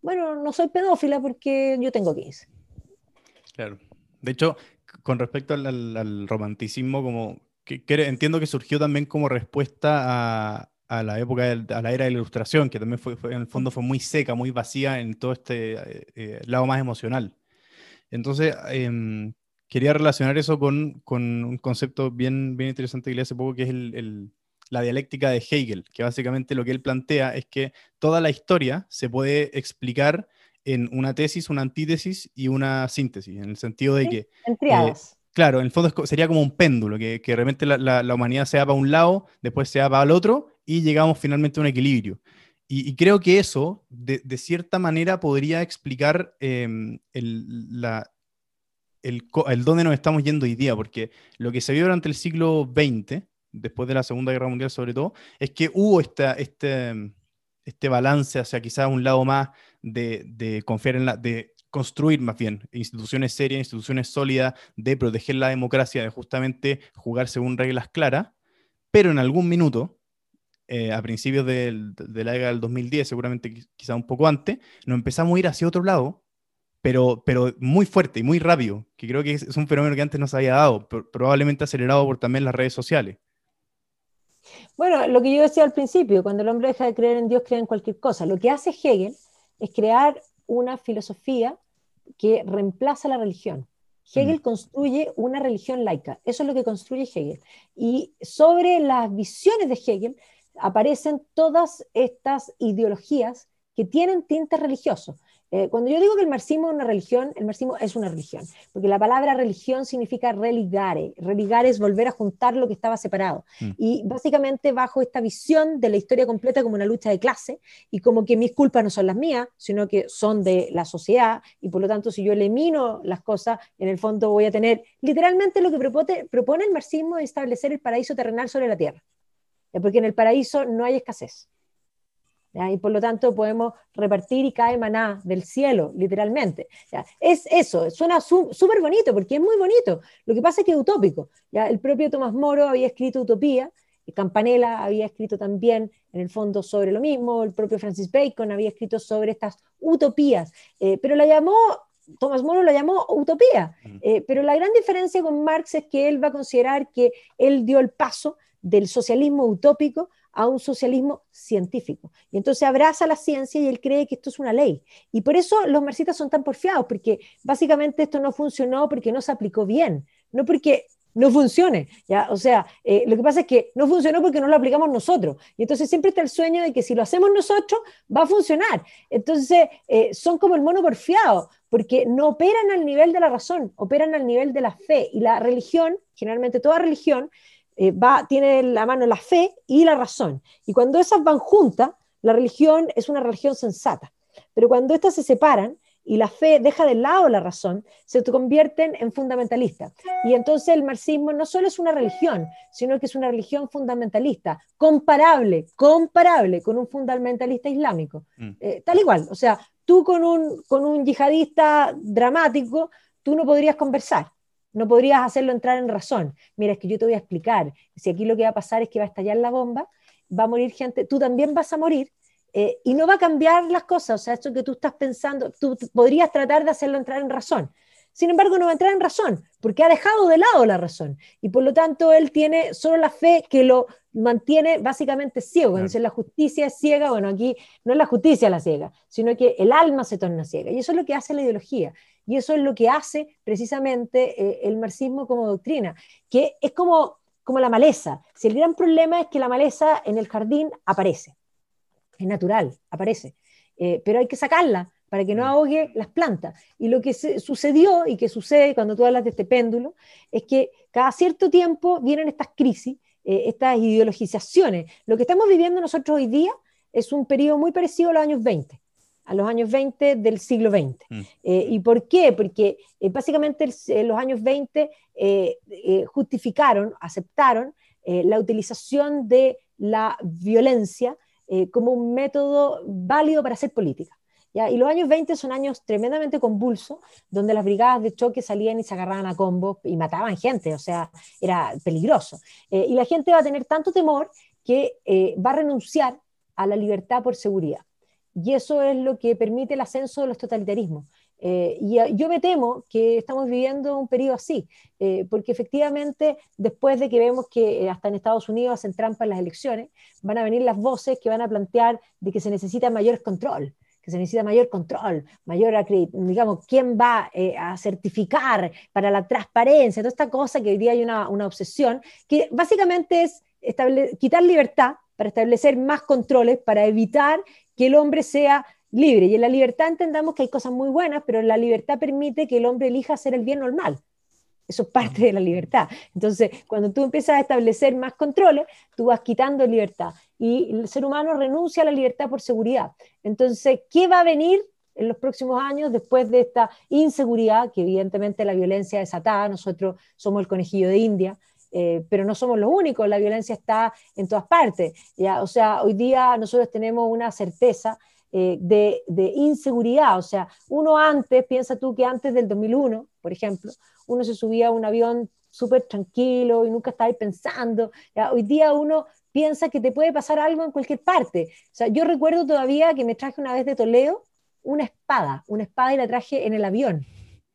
bueno, no soy pedófila porque yo tengo 15. Claro. De hecho, con respecto al romanticismo, como que, entiendo que surgió también como respuesta a, la época, de, a la era de la ilustración, que también fue, en el fondo fue muy seca, muy vacía en todo este eh, eh, lado más emocional. Entonces, em, quería relacionar eso con, con, un concepto bien, bien interesante que leí hace poco, que es el, la dialéctica de Hegel, que básicamente lo que él plantea es que toda la historia se puede explicar en una tesis, una antítesis y una síntesis, en el sentido de que... En triadas. Claro, en el fondo sería como un péndulo, que, que realmente la, la, humanidad se va para un lado, después se va para el otro y llegamos finalmente a un equilibrio. Y, creo que eso, de, de, cierta manera, podría explicar em, el, la, el, el, dónde nos estamos yendo hoy día, porque lo que se vio durante el siglo XX, después de la Segunda Guerra Mundial sobre todo, es que hubo esta, este, este balance hacia quizás un lado más de, de confiar en la... De, construir más bien instituciones serias, instituciones sólidas, de proteger la democracia, de justamente jugar según reglas claras, pero en algún minuto, eh, a principios de la década del 2010, seguramente quizá un poco antes, nos empezamos a ir hacia otro lado, pero, pero muy fuerte y muy rápido, que creo que es, un fenómeno que antes no se había dado, probablemente acelerado por también las redes sociales. Bueno, lo que yo decía al principio, cuando el hombre deja de creer en Dios, cree en cualquier cosa. Lo que hace Hegel es crear una filosofía que reemplaza la religión. Hegel mm. construye una religión laica, eso es lo que construye Hegel. Y sobre las visiones de Hegel aparecen todas estas ideologías que tienen tintes religiosos. Eh, cuando yo digo que el marxismo es una religión, el marxismo es una religión, porque la palabra religión significa religare. Religare es volver a juntar lo que estaba separado. Mm. Y básicamente bajo esta visión de la historia completa como una lucha de clase y como que mis culpas no son las mías, sino que son de la sociedad y por lo tanto si yo elimino las cosas, en el fondo voy a tener literalmente lo que propone, propone el marxismo es establecer el paraíso terrenal sobre la tierra. Porque en el paraíso no hay escasez. Y por lo tanto podemos repartir y cae maná del cielo, literalmente. Es eso, suena súper bonito, porque es muy bonito. Lo que pasa es que es utópico. ¿ya? El propio Tomás Moro había escrito Utopía, y Campanella había escrito también, en el fondo, sobre lo mismo, el propio Francis Bacon había escrito sobre estas utopías, eh, pero la llamó Tomás Moro lo llamó utopía, eh, pero la gran diferencia con Marx es que él va a considerar que él dio el paso del socialismo utópico a un socialismo científico. Y entonces abraza la ciencia y él cree que esto es una ley. Y por eso los marxistas son tan porfiados, porque básicamente esto no funcionó porque no se aplicó bien, no porque no funcione. ¿ya? O sea, eh, lo que pasa es que no funcionó porque no lo aplicamos nosotros. Y entonces siempre está el sueño de que si lo hacemos nosotros, va a funcionar. Entonces, eh, son como el mono porfiado, porque no operan al nivel de la razón, operan al nivel de la fe. Y la religión, generalmente toda religión, eh, va, tiene en la mano la fe y la razón. Y cuando esas van juntas, la religión es una religión sensata. Pero cuando estas se separan y la fe deja de lado la razón, se convierten en fundamentalistas. Y entonces el marxismo no solo es una religión, sino que es una religión fundamentalista, comparable, comparable con un fundamentalista islámico. Mm. Eh, tal igual, o sea, tú con un, con un yihadista dramático, tú no podrías conversar no podrías hacerlo entrar en razón. Mira, es que yo te voy a explicar. Si aquí lo que va a pasar es que va a estallar la bomba, va a morir gente, tú también vas a morir eh, y no va a cambiar las cosas. O sea, esto que tú estás pensando, tú podrías tratar de hacerlo entrar en razón. sin embargo no va a entrar en razón, porque ha dejado de lado la razón. Y por lo tanto él tiene solo la fe que lo mantiene básicamente ciego. Cuando dice la justicia es ciega, bueno, aquí no es la justicia la ciega, sino que el alma se torna ciega. Y eso es lo que hace la ideología. Y eso es lo que hace precisamente eh, el marxismo como doctrina, que es como, como la maleza. Si el gran problema es que la maleza en el jardín aparece, es natural, aparece, eh, pero hay que sacarla para que no mm. ahogue las plantas. Y lo que sucedió y que sucede cuando tú hablas de este péndulo es que cada cierto tiempo vienen estas crisis, eh, estas ideologizaciones. Lo que estamos viviendo nosotros hoy día es un periodo muy parecido a los años 20 a los años 20 del siglo XX. Mm. Eh, ¿Y por qué? Porque eh, básicamente los años 20 justificaron, aceptaron la utilización de la violencia como un método válido para hacer política. Y los años 20 son años tremendamente convulsos, donde las brigadas de choque salían y se agarraban a combos y mataban gente, o sea, era peligroso. Eh, y la gente va a tener tanto temor que eh, va a renunciar a la libertad por seguridad. Y eso es lo que permite el ascenso de los totalitarismos. Eh, y yo me temo que estamos viviendo un periodo así, porque efectivamente después de que vemos que hasta en Estados Unidos hacen trampa en las elecciones, van a venir las voces que van a plantear de que se necesita mayor control, que se necesita mayor control, mayor, digamos, quién va eh, a certificar para la transparencia, toda esta cosa que hoy día hay una obsesión, que básicamente es quitar libertad para establecer más controles, para evitar que el hombre sea libre. Y en la libertad entendamos que hay cosas muy buenas, pero la libertad permite que el hombre elija hacer el bien o el mal. Eso es parte de la libertad. Entonces, cuando tú empiezas a establecer más controles, tú vas quitando libertad. Y el ser humano renuncia a la libertad por seguridad. Entonces, ¿qué va a venir en los próximos años después de esta inseguridad, que evidentemente la violencia desatada, nosotros somos el conejillo de India, eh, pero no somos los únicos, la violencia está en todas partes. ¿ya? O sea, hoy día nosotros tenemos una certeza eh, de, de, inseguridad. O sea, uno antes, piensa tú que antes del 2001, por ejemplo, uno se subía a un avión súper tranquilo y nunca estaba ahí pensando. Hoy día uno piensa que te puede pasar algo en cualquier parte. O sea, yo recuerdo todavía que me traje una vez de Toledo una espada, una espada y la traje en el avión.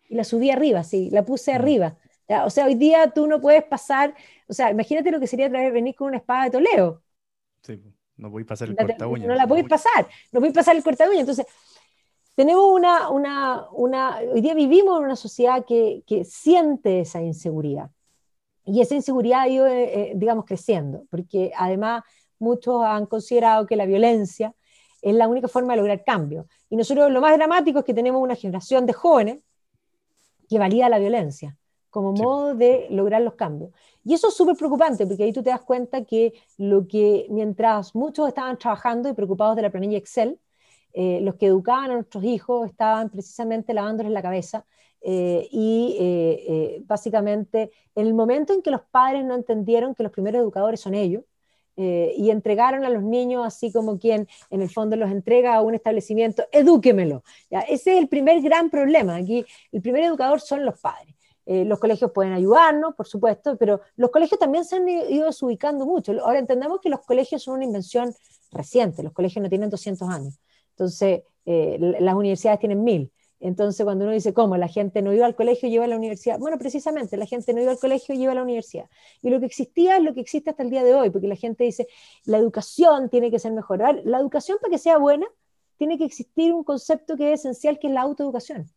Y la subí arriba, sí, la puse mm. O sea, hoy día tú no puedes pasar, o sea, imagínate lo que sería traer, venir con una espada de Toledo. Sí, no voy a pasar el corta uña. No la podéis pasar, no podéis pasar el corta uña. Entonces, tenemos una, una, una, hoy día vivimos en una sociedad que, que siente esa inseguridad. Y esa inseguridad ha ido, eh, eh, digamos, creciendo, porque además muchos han considerado que la violencia es la única forma de lograr cambio. Y nosotros lo más dramático es que tenemos una generación de jóvenes que valida la violencia como modo de lograr los cambios. Y eso es súper preocupante, porque ahí tú te das cuenta que lo que mientras muchos estaban trabajando y preocupados de la planilla Excel, eh, los que educaban a nuestros hijos estaban precisamente lavándoles la cabeza eh, y eh, básicamente en el momento en que los padres no entendieron que los primeros educadores son ellos y entregaron a los niños así como quien en el fondo los entrega a un establecimiento, edúquemelo. ¿ya? Ese es el primer gran problema. Aquí el primer educador son los padres. Los colegios pueden ayudarnos, por supuesto, pero los colegios también se han ido desubicando mucho. Ahora entendemos que los colegios son una invención reciente, los colegios no tienen 200 años. Entonces, eh, las universidades tienen mil. Entonces, cuando uno dice, ¿cómo? La gente no iba al colegio, y iba a la universidad. Bueno, precisamente, la gente no iba al colegio, y iba a la universidad. Y lo que existía es lo que existe hasta el día de hoy, porque la gente dice, la educación tiene que ser mejor. La educación, para que sea buena, tiene que existir un concepto que es esencial, que es la autoeducación.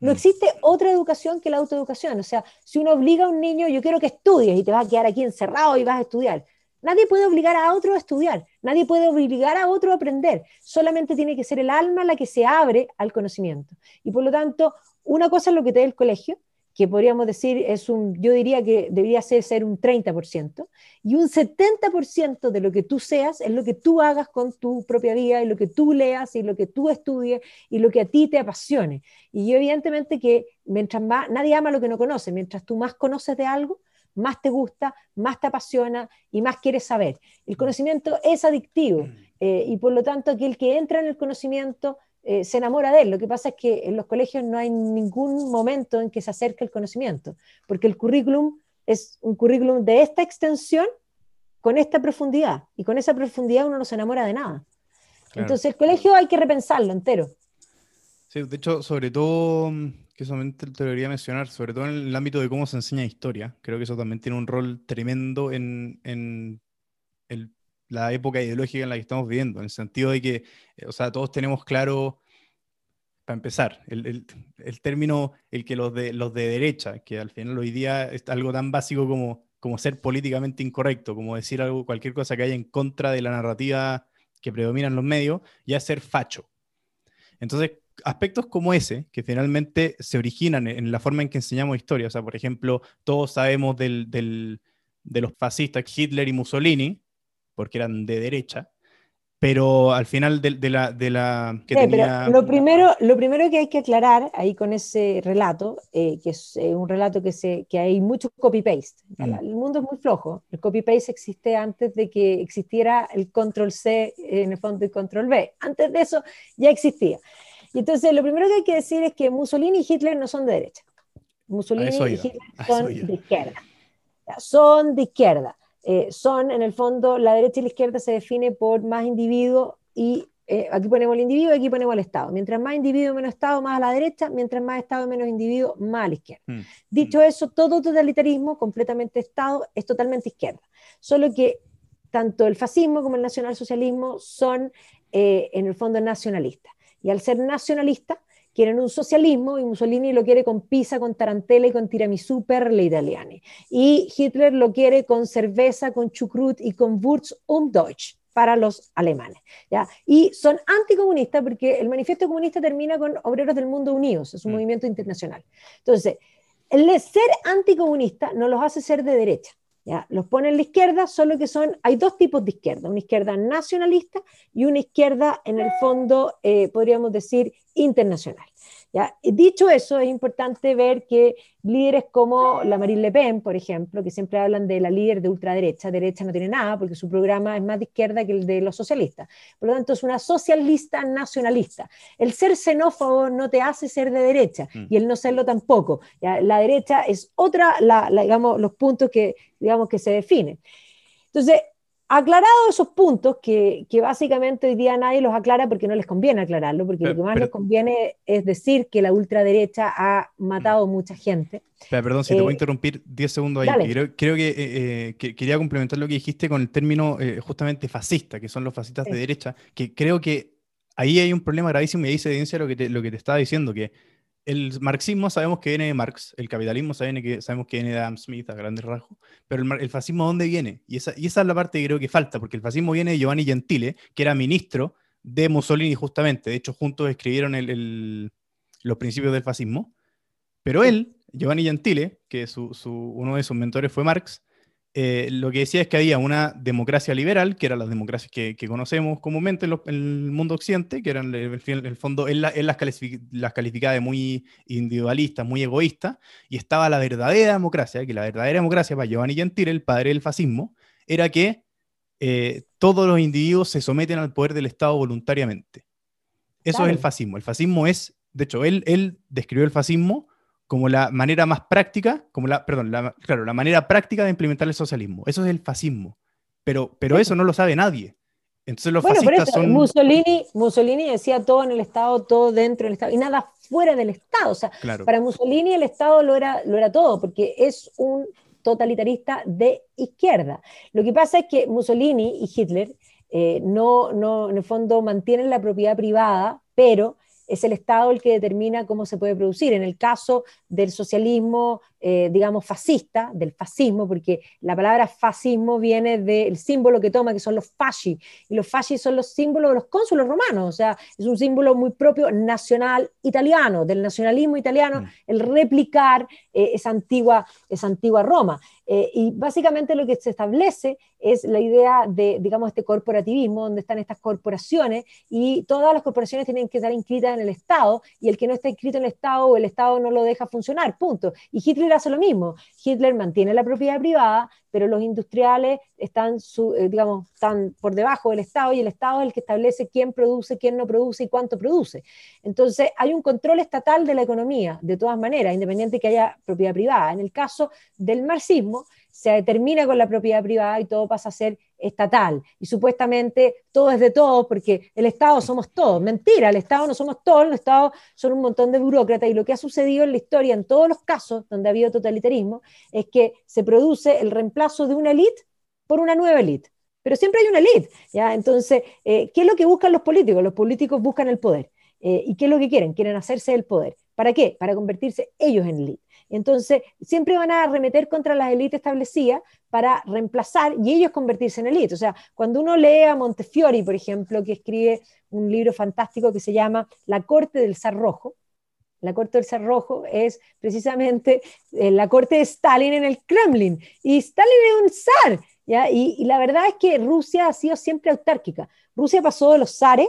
No existe otra educación que la autoeducación. O sea, si uno obliga a un niño, yo quiero que estudies y te vas a quedar aquí encerrado y vas a estudiar. Nadie puede obligar a otro a estudiar, nadie puede obligar a otro a aprender, solamente tiene que ser el alma la que se abre al conocimiento. Y por lo tanto, una cosa es lo que te da el colegio, que podríamos decir es un, yo diría que debería ser, ser un 30%, y un 70% de lo que tú seas es lo que tú hagas con tu propia vida, y lo que tú leas, y lo que tú estudies, y lo que a ti te apasione. Y evidentemente que mientras más, nadie ama lo que no conoce, mientras tú más conoces de algo, más te gusta, más te apasiona y más quieres saber. El conocimiento es adictivo mm. eh, y por lo tanto aquel que entra en el conocimiento eh, se enamora de él. Lo que pasa es que en los colegios no hay ningún momento en que se acerque el conocimiento, porque el currículum es un currículum de esta extensión con esta profundidad y con esa profundidad uno no se enamora de nada. Entonces el colegio hay que repensarlo entero. Sí, de hecho, sobre todo que eso te, debería mencionar, sobre todo en el ámbito de cómo se enseña historia. Creo que eso también tiene un rol tremendo en, en la época ideológica en la que estamos viviendo, en el sentido de que, eh, o sea, todos tenemos claro, para empezar, el, el, término, el que los de, los de derecha, que al final hoy día es algo tan básico como, como ser políticamente incorrecto, como decir algo, cualquier cosa que haya en contra de la narrativa que predomina en los medios, ya ser facho. Entonces, aspectos como ese, que finalmente se originan en la forma en que enseñamos historia, o sea, por ejemplo, todos sabemos del, del, de los fascistas Hitler y Mussolini, porque eran de derecha, pero al final de, de la, de la que sí, tenía... lo, primero, lo primero que hay que aclarar ahí con ese relato, eh, que es eh, un relato que, se, que hay mucho copy-paste. Mm. El mundo es muy flojo. El copy-paste existe antes de que existiera el control-C en el fondo y control-V. Antes de eso ya existía. Y entonces lo primero que hay que decir es que Mussolini y Hitler no son de derecha. Mussolini y Hitler son de izquierda. Son de izquierda. Eh, son, en el fondo, la derecha y la izquierda se define por más individuo y eh, aquí ponemos el individuo y aquí ponemos el Estado. Mientras más individuo, menos Estado, más a la derecha, mientras más Estado, menos individuo, más a la izquierda. Mm. Dicho eso, todo totalitarismo, completamente Estado, es totalmente izquierda. Solo que tanto el fascismo como el nacionalsocialismo son, eh, en el fondo, nacionalistas. Y al ser nacionalistas, quieren un socialismo y Mussolini lo quiere con pizza, con tarantela y con tiramisú per le italiane. Y Hitler lo quiere con cerveza, con chucrut y con Wurz und Deutsch para los alemanes. ¿ya? Y son anticomunistas porque el manifiesto comunista termina con Obreros del Mundo Unidos, es un mm. movimiento internacional. Entonces, el ser anticomunista no los hace ser de derecha. ¿Ya? Los pone en la izquierda, solo que son, hay dos tipos de izquierda, una izquierda nacionalista y una izquierda, en el fondo, eh, podríamos decir, internacional. ¿Ya? Dicho eso, es importante ver que líderes como la Marine Le Pen, por ejemplo, que siempre hablan de la líder de ultraderecha, derecha no tiene nada porque su programa es más de izquierda que el de los socialistas. Por lo tanto, es una socialista nacionalista. El ser xenófobo no te hace ser de derecha mm. y el no serlo tampoco. ¿ya? La derecha es otra, la, la, digamos, los puntos que, digamos, que se definen. Entonces, Aclarado esos puntos, que, que, básicamente hoy día nadie los aclara porque no les conviene aclararlo, porque lo que más les conviene es decir que la ultraderecha ha matado mucha gente. Pero, perdón, si te voy a eh, interrumpir 10 segundos ahí. Creo, creo que, eh, eh, que, quería complementar lo que dijiste con el término eh, justamente fascista, que son los fascistas de derecha, que creo que ahí hay un problema gravísimo y ahí se evidencia lo que te, lo que te estaba diciendo, que el marxismo sabemos que viene de Marx, el capitalismo sabemos que, sabemos que viene de Adam Smith a grandes rasgos, pero el, el fascismo ¿dónde viene? Y esa, y esa, es la parte que creo que falta, porque el fascismo viene de Giovanni Gentile, que era ministro de Mussolini justamente, de hecho juntos escribieron el, el, los principios del fascismo, pero él, Giovanni Gentile, que su, su, uno de sus mentores fue Marx, eh, lo que decía es que había una democracia liberal, que eran las democracias que, que conocemos comúnmente en, lo, en, el mundo occidente, que eran en el, fondo él, él las, calific, las, calificaba de muy individualistas, muy egoístas, y estaba la verdadera democracia, que la verdadera democracia para Giovanni Gentile, el padre del fascismo, era que eh, todos los individuos se someten al poder del Estado voluntariamente. Eso claro. es el fascismo. El fascismo es, de hecho, él, él describió el fascismo como la manera más práctica, como la, perdón, la, claro, la manera práctica de implementar el socialismo. Eso es el fascismo. Pero, pero eso no lo sabe nadie. Entonces los bueno, fascistas eso, son... Mussolini, Mussolini decía todo en el Estado, todo dentro del Estado, y nada fuera del Estado. O sea, claro. para Mussolini el Estado lo era, lo era todo, porque es un totalitarista de izquierda. Lo que pasa es que Mussolini y Hitler eh, no, no, en el fondo mantienen la propiedad privada, pero es el Estado el que determina cómo se puede producir. En el caso del socialismo, eh, digamos, fascista, del fascismo, porque la palabra fascismo viene del símbolo que toma, que son los fasci, y los fasci son los símbolos de los cónsulos romanos, o sea, es un símbolo muy propio nacional italiano, del nacionalismo italiano, mm. el replicar eh, esa, antigua, esa antigua Roma. Eh, y básicamente lo que se establece es la idea de, digamos, este corporativismo, donde están estas corporaciones y todas las corporaciones tienen que estar inscritas en el Estado y el que no está inscrito en el Estado el Estado no lo deja funcionar, punto. Y Hitler hace lo mismo. Hitler mantiene la propiedad privada, pero los industriales están, su, eh, digamos, están por debajo del Estado y el Estado es el que establece quién produce, quién no produce y cuánto produce. Entonces, hay un control estatal de la economía, de todas maneras, independiente que haya propiedad privada. En el caso del marxismo, se determina con la propiedad privada y todo pasa a ser estatal y supuestamente todo es de todos porque el Estado somos todos. Mentira, el Estado no somos todos, el Estado son un montón de burócratas y lo que ha sucedido en la historia en todos los casos donde ha habido totalitarismo es que se produce el reemplazo de una élite por una nueva élite. Pero siempre hay una élite, ¿ya? Entonces, eh, ¿qué es lo que buscan los políticos? Los políticos buscan el poder. Eh, ¿Y qué es lo que quieren? Quieren hacerse el poder. ¿Para qué? Para convertirse ellos en élite. Entonces, siempre van a arremeter contra las élites establecidas para reemplazar y ellos convertirse en élite. O sea, cuando uno lee a Montefiori, por ejemplo, que escribe un libro fantástico que se llama La corte del zar rojo, la corte del zar rojo es precisamente eh, la corte de Stalin en el Kremlin. Y Stalin es un zar. ¿ya? Y, y, la verdad es que Rusia ha sido siempre autárquica. Rusia pasó de los zares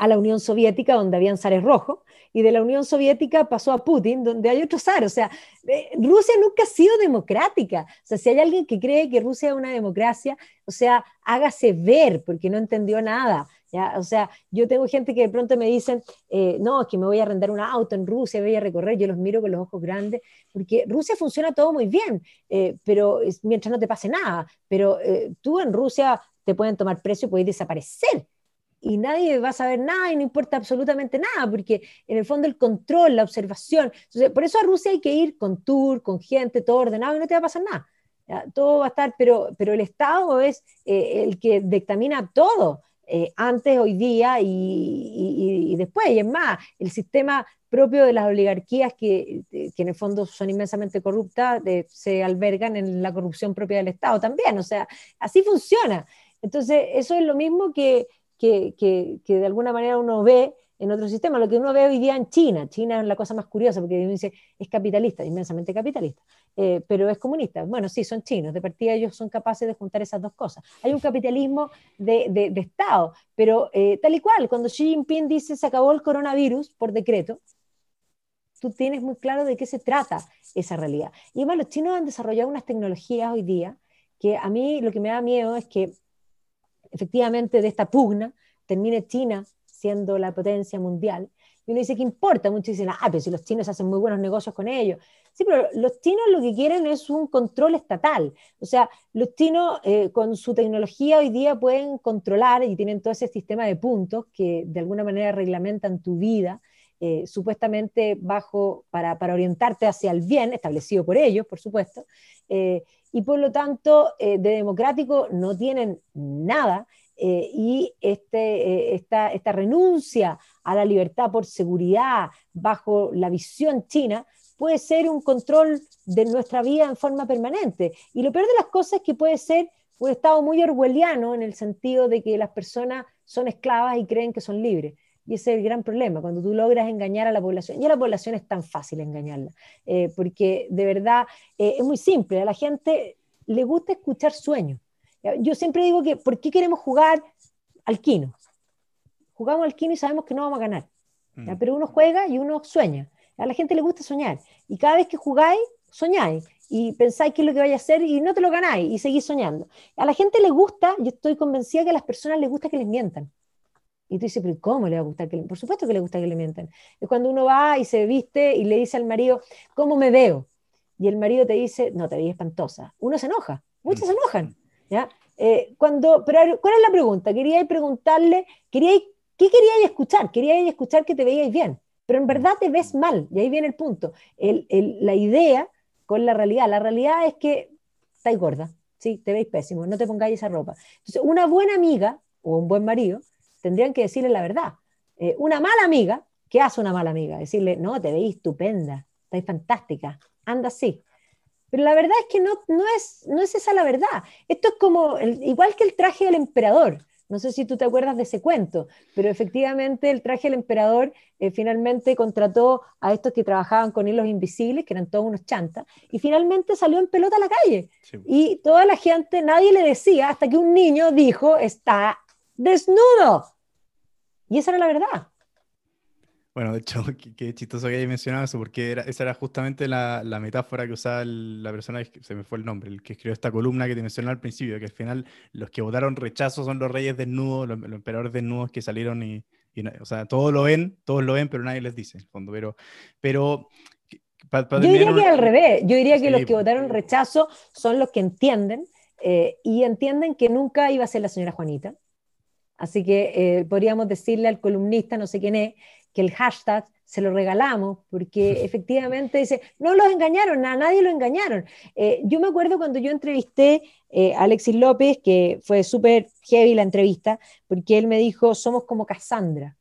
a la Unión Soviética, donde habían zares rojos, y de la Unión Soviética pasó a Putin, donde hay otro zar. O sea, eh, Rusia nunca ha sido democrática. O sea, si hay alguien que cree que Rusia es una democracia, o sea, hágase ver, porque no entendió nada. ¿ya? O sea, yo tengo gente que de pronto me dicen, eh, no, es que me voy a arrendar un auto en Rusia, voy a recorrer, yo los miro con los ojos grandes, porque Rusia funciona todo muy bien, eh, pero mientras no te pase nada, pero tú en Rusia te pueden tomar precio, puedes desaparecer y nadie va a saber nada y no importa absolutamente nada, porque en el fondo el control, la observación, por eso a Rusia hay que ir con tour, con gente, todo ordenado y no te va a pasar nada. Todo va a estar, pero, pero el Estado es eh, el que dictamina todo. Eh, antes, hoy día y, después. Y es más, el sistema propio de las oligarquías que, que en el fondo son inmensamente corruptas, se albergan en la corrupción propia del Estado también. O sea, así funciona. Entonces, eso es lo mismo que, que, de alguna manera uno ve en otro sistema, lo que uno ve hoy día en China. China es la cosa más curiosa porque uno dice, es capitalista, inmensamente capitalista, eh, pero es comunista. Bueno, sí, son chinos, de partida ellos son capaces de juntar esas dos cosas. Hay un capitalismo de, de, Estado, pero eh, tal y cual, cuando Xi Jinping dice se acabó el coronavirus por decreto, tú tienes muy claro de qué se trata esa realidad. Y además los chinos han desarrollado unas tecnologías hoy día que a mí lo que me da miedo es que efectivamente de esta pugna termine China siendo la potencia mundial. Y uno dice, ¿qué importa? Muchos dicen, ah, pero si los chinos hacen muy buenos negocios con ellos. Sí, pero los chinos lo que quieren es un control estatal. O sea, los chinos eh, con su tecnología hoy día pueden controlar y tienen todo ese sistema de puntos que de alguna manera reglamentan tu vida, eh, supuestamente bajo, para, para, orientarte hacia el bien, establecido por ellos, por supuesto. Eh, y por lo tanto eh, de democrático no tienen nada eh, y este, eh, esta, esta renuncia a la libertad por seguridad bajo la visión china puede ser un control de nuestra vida en forma permanente. Y lo peor de las cosas es que puede ser un estado muy orwelliano en el sentido de que las personas son esclavas y creen que son libres. Y ese es el gran problema, cuando tú logras engañar a la población. Y a la población es tan fácil engañarla, eh, porque de verdad eh, es muy simple. A la gente le gusta escuchar sueños. Yo siempre digo que, ¿por qué queremos jugar al quino? Jugamos al quino y sabemos que no vamos a ganar. Mm. Pero uno juega y uno sueña. A la gente le gusta soñar. Y cada vez que jugáis, soñáis y pensáis qué es lo que vaya a hacer y no te lo ganáis y seguís soñando. A la gente le gusta, yo estoy convencida que a las personas les gusta que les mientan. Y tú dices, pero ¿cómo le va a gustar que le Por supuesto que le gusta que le mientan. Es cuando uno va y se viste y le dice al marido, ¿cómo me veo? Y el marido te dice, no, te veis espantosa. Uno se enoja, muchos se enojan. ¿ya? Eh, cuando, pero ¿cuál es la pregunta? Quería preguntarle, quería, ¿qué queríais escuchar? Queríais escuchar que te veíais bien, pero en verdad te ves mal, y ahí viene el punto. El, el, la idea con la realidad, la realidad es que estáis gorda, ¿sí? te veis pésimo, no te pongáis esa ropa. Entonces, una buena amiga o un buen marido tendrían que decirle la verdad. Eh, una mala amiga, ¿qué hace una mala amiga? Decirle, no, te veis estupenda, estás fantástica, anda así. Pero la verdad es que no, no, es, no es esa la verdad. Esto es como, igual que el traje del emperador. No sé si tú te acuerdas de ese cuento, pero efectivamente el traje del emperador eh, finalmente contrató a estos que trabajaban con hilos invisibles, que eran todos unos chantas, y finalmente salió en pelota a la calle. Y toda la gente, nadie le decía, hasta que un niño dijo, está desnudo. Y esa era la verdad. Bueno, de hecho, qué, chistoso que hayas mencionado eso, porque era, esa era justamente la, la metáfora que usaba la persona, que se me fue el nombre, el que escribió esta columna que te mencioné al principio, que al final los que votaron rechazo son los reyes desnudos, los, emperadores desnudos que salieron y, o sea, todos lo ven, todos lo ven, pero nadie les dice, en el fondo. Pero, pero yo diría que al revés, yo diría que los que votaron rechazo son los que entienden eh, y entienden que nunca iba a ser la señora Juanita. Así que eh, podríamos decirle al columnista, no sé quién es, que el hashtag se lo regalamos, porque efectivamente dice, no los engañaron, a nadie lo engañaron. Eh, yo me acuerdo cuando yo entrevisté a Alexis López, que fue súper heavy la entrevista, porque él me dijo, somos como Cassandra.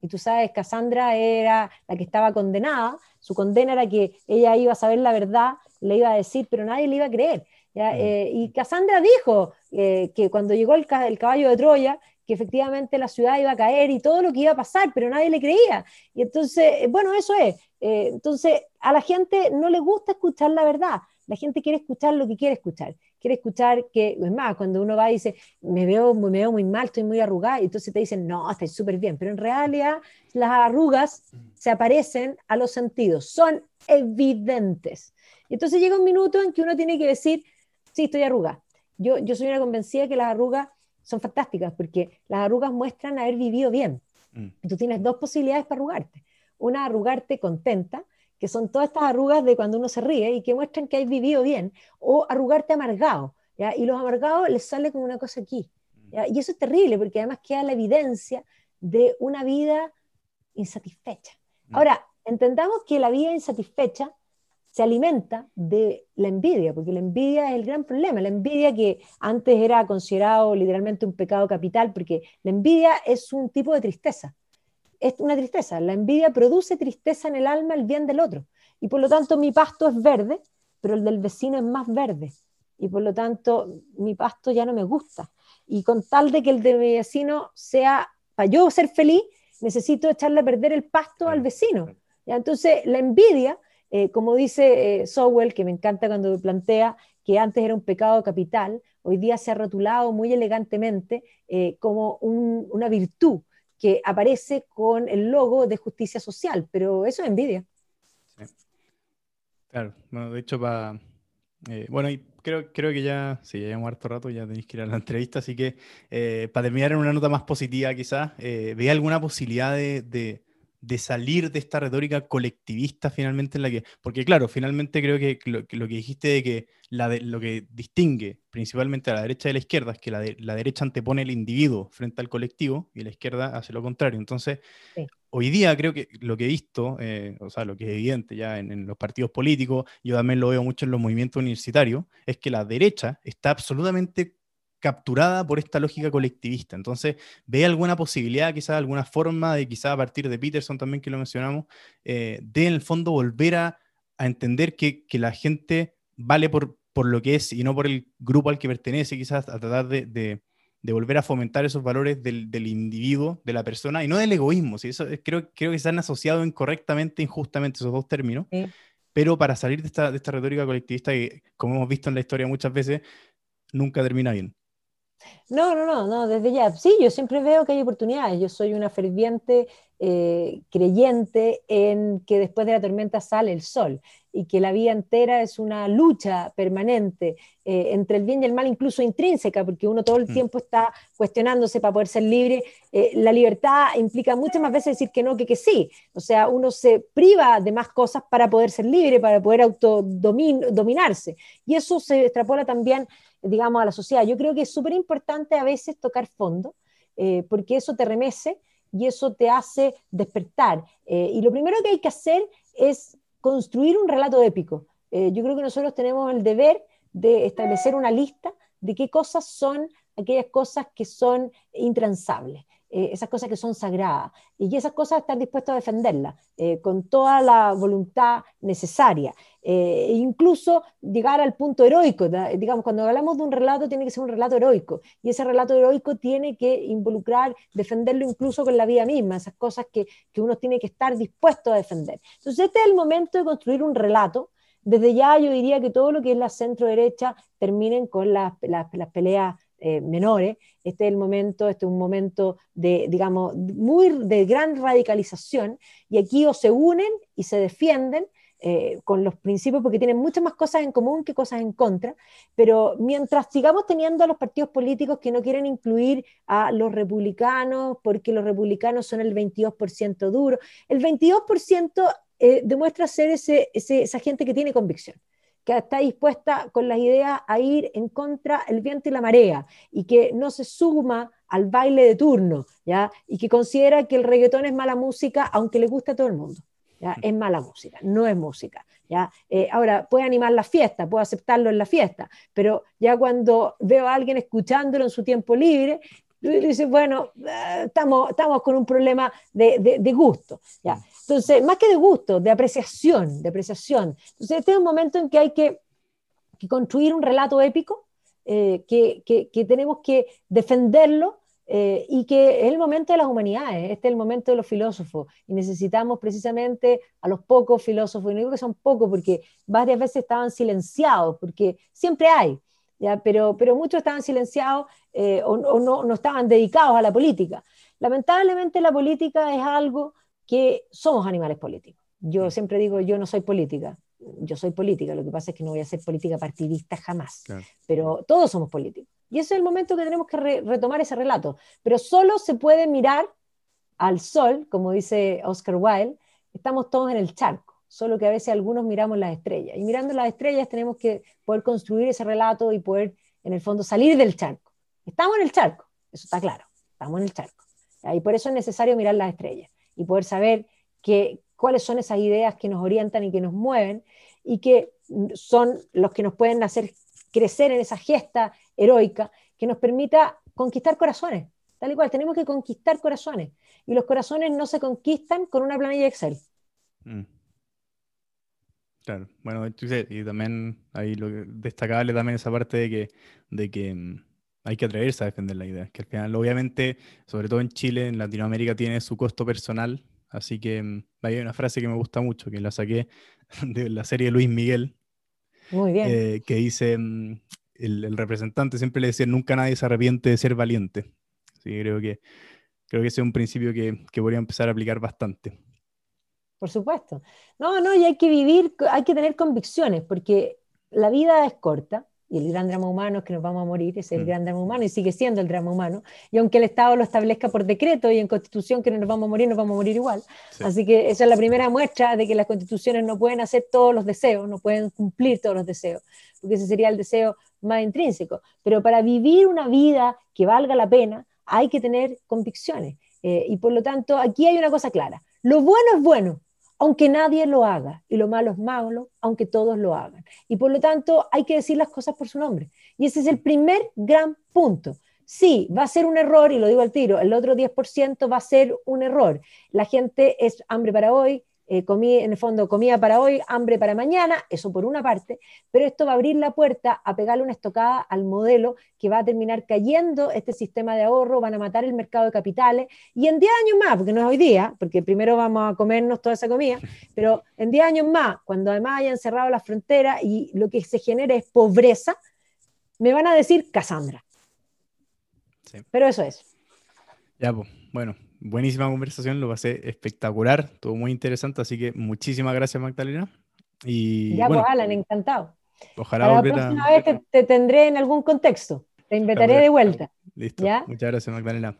Y tú sabes, Cassandra era la que estaba condenada, su condena era que ella iba a saber la verdad, le iba a decir, pero nadie le iba a creer. Mm. Eh, y Cassandra dijo eh, que cuando llegó el, caballo de Troya, que efectivamente la ciudad iba a caer y todo lo que iba a pasar, pero nadie le creía. Y entonces, eh, bueno, eso es. entonces, a la gente no le gusta escuchar la verdad. La gente quiere escuchar lo que quiere escuchar. Quiere escuchar que, es más, cuando uno va y dice, me veo, me veo muy mal, estoy muy arrugada, y entonces te dicen, no, estás súper bien. Pero en realidad, las arrugas se aparecen a los sentidos, son evidentes. Entonces llega un minuto en que uno tiene que decir, sí, estoy arrugada. Yo, yo soy una convencida que las arrugas son fantásticas porque las arrugas muestran haber vivido bien. Mm. tú tienes dos posibilidades para arrugarte. Una, arrugarte contenta, que son todas estas arrugas de cuando uno se ríe y que muestran que has vivido bien, o arrugarte amargado. ¿ya? Y los amargados les sale como una cosa aquí. Y eso es terrible porque además queda la evidencia de una vida insatisfecha. Mm. Ahora, entendamos que la vida insatisfecha se alimenta de la envidia, porque la envidia es el gran problema. La envidia que antes era considerado literalmente un pecado capital, porque la envidia es un tipo de tristeza. Es una tristeza. La envidia produce tristeza en el alma, el bien del otro. Y por lo tanto mi pasto es verde, pero el del vecino es más verde. Y por lo tanto mi pasto ya no me gusta. Y con tal de que el de mi vecino sea, para yo ser feliz, necesito echarle a perder el pasto al vecino. Entonces la envidia eh, como dice eh, Sowell, que me encanta cuando plantea que antes era un pecado capital, hoy día se ha rotulado muy elegantemente eh, como una virtud que aparece con el logo de justicia social, pero eso es envidia. Claro, bueno, de hecho, para. bueno, y creo, que ya, sí, ya hemos harto rato, ya tenéis que ir a la entrevista, así que para terminar en una nota más positiva, quizás, ¿ve alguna posibilidad de salir de esta retórica colectivista finalmente en la que, porque claro, finalmente creo que lo, que dijiste de que la lo que distingue principalmente a la derecha y la izquierda es que la, la derecha antepone el individuo frente al colectivo y la izquierda hace lo contrario. Entonces, hoy día creo que lo que he visto, eh, o sea, lo que es evidente ya en, en, los partidos políticos, yo también lo veo mucho en los movimientos universitarios, es que la derecha está absolutamente capturada por esta lógica colectivista. Entonces, ¿ve alguna posibilidad, quizás alguna forma de quizás a partir de Peterson también que lo mencionamos, eh, de en el fondo volver a, entender que, la gente vale por, por lo que es y no por el grupo al que pertenece, quizás a tratar de, volver a fomentar esos valores del, individuo, de la persona, y no del egoísmo. ¿sí? Eso creo, creo que se han asociado incorrectamente, injustamente esos dos términos. Pero para salir de esta, de esta retórica colectivista, que como hemos visto en la historia muchas veces, nunca termina bien. No, no, no, no, desde ya. Sí, yo siempre veo que hay oportunidades. Yo soy una ferviente eh, creyente en que después de la tormenta sale el sol y que la vida entera es una lucha permanente eh, entre el bien y el mal, incluso intrínseca, porque uno todo el mm. tiempo está cuestionándose para poder ser libre. Eh, la libertad implica muchas más veces decir que no que que sí. O sea, uno se priva de más cosas para poder ser libre, para poder autodominarse. Y eso se extrapola también digamos, a la sociedad. Yo creo que es súper importante a veces tocar fondo, eh, porque eso te remece y eso te hace despertar. Eh, y lo primero que hay que hacer es construir un relato épico. Eh, yo creo que nosotros tenemos el deber de establecer una lista de qué cosas son aquellas cosas que son intransables. Eh, esas cosas que son sagradas, y esas cosas estar dispuestos a defenderlas eh, con toda la voluntad necesaria, eh, e incluso llegar al punto heroico. Digamos, cuando hablamos de un relato, tiene que ser un relato heroico, y ese relato heroico tiene que involucrar, defenderlo incluso con la vida misma, esas cosas que, que uno tiene que estar dispuesto a defender. Entonces, este es el momento de construir un relato. Desde ya yo diría que todo lo que es la centro derecha terminen con las, las, las peleas eh, menores, este es el momento, este es un momento de, digamos, muy de gran radicalización, y aquí o se unen y se defienden eh, con los principios, porque tienen muchas más cosas en común que cosas en contra, pero mientras sigamos teniendo a los partidos políticos que no quieren incluir a los republicanos, porque los republicanos son el 22% duro, el 22% eh, demuestra ser ese, esa gente que tiene convicción que está dispuesta con las ideas a ir en contra el viento y la marea y que no se suma al baile de turno, ¿ya? Y que considera que el reggaetón es mala música, aunque le guste a todo el mundo. ¿ya? Es mala música, no es música. ¿ya? Eh, ahora, puede animar la fiesta, puedo aceptarlo en la fiesta, pero ya cuando veo a alguien escuchándolo en su tiempo libre, dices, bueno, eh, estamos, estamos con un problema de, de, gusto. ¿ya? Entonces, más que de gusto, de apreciación, de apreciación. Entonces, este es un momento en que hay que, construir un relato épico, eh, que, tenemos que defenderlo eh, y que es el momento de las humanidades, este es el momento de los filósofos, y necesitamos precisamente a los pocos filósofos, y no digo que son pocos porque varias veces estaban silenciados, porque siempre hay, ¿ya? Pero, pero muchos estaban silenciados eh, o, no estaban dedicados a la política. Lamentablemente la política es algo que somos animales políticos. Yo mm. siempre digo, yo no soy política, yo soy política, lo que pasa es que no voy a ser política partidista jamás, pero todos somos políticos. Y ese es el momento que tenemos que retomar ese relato. Pero solo se puede mirar al sol, como dice Oscar Wilde, estamos todos en el charco, solo que a veces algunos miramos las estrellas. Y mirando las estrellas tenemos que poder construir ese relato y poder, en el fondo, salir del charco. Estamos en el charco, eso está claro, estamos en el charco. Y por eso es necesario mirar las estrellas y poder saber que, cuáles son esas ideas que nos orientan y que nos mueven y que son los que nos pueden hacer crecer en esa gesta heroica que nos permita conquistar corazones. Tal y cual, tenemos que conquistar corazones. Y los corazones no se conquistan con una planilla Excel. Mm. Claro, bueno, y también ahí lo destacable también esa parte de que, de que mm, hay que atreverse a defender la idea. Que al final, obviamente, sobre todo en Chile, en Latinoamérica, tiene su costo personal. Así que mm, hay una frase que me gusta mucho, que la saqué de la serie Luis Miguel, muy bien. Eh, que dice, mm, el, representante siempre le decía, nunca nadie se arrepiente de ser valiente. Sí, creo que, creo que ese es un principio que, que podría empezar a aplicar bastante. Por supuesto. No, no, y hay que vivir, hay que tener convicciones, porque la vida es corta, y el gran drama humano es que nos vamos a morir, es el mm. gran drama humano y sigue siendo el drama humano. Y aunque el Estado lo establezca por decreto y en constitución que no nos vamos a morir, nos vamos a morir igual. Así que esa es la primera muestra de que las constituciones no pueden hacer todos los deseos, no pueden cumplir todos los deseos, porque ese sería el deseo más intrínseco. Pero para vivir una vida que valga la pena, hay que tener convicciones. Eh, y por lo tanto, aquí hay una cosa clara. Lo bueno es bueno, aunque nadie lo haga, y lo malo es malo, aunque todos lo hagan. Y por lo tanto hay que decir las cosas por su nombre. Y ese es el primer gran punto. Sí, va a ser un error, y lo digo al tiro, el otro 10% va a ser un error. La gente es hambre para hoy, eh, comí, en el fondo comida para hoy, hambre para mañana, eso por una parte, pero esto va a abrir la puerta a pegarle una estocada al modelo que va a terminar cayendo este sistema de ahorro, van a matar el mercado de capitales y en 10 años más, porque no es hoy día, porque primero vamos a comernos toda esa comida, pero en 10 años más, cuando además hayan cerrado las fronteras y lo que se genera es pobreza, me van a decir Cassandra. Pero eso es. Ya, pues, bueno, buenísima conversación, lo pasé espectacular, todo muy interesante, así que muchísimas gracias Magdalena. Y, ya, pues Alan, encantado. Ojalá la próxima vez te, tendré en algún contexto, te invitaré de vuelta. Listo, ¿Ya? muchas gracias Magdalena.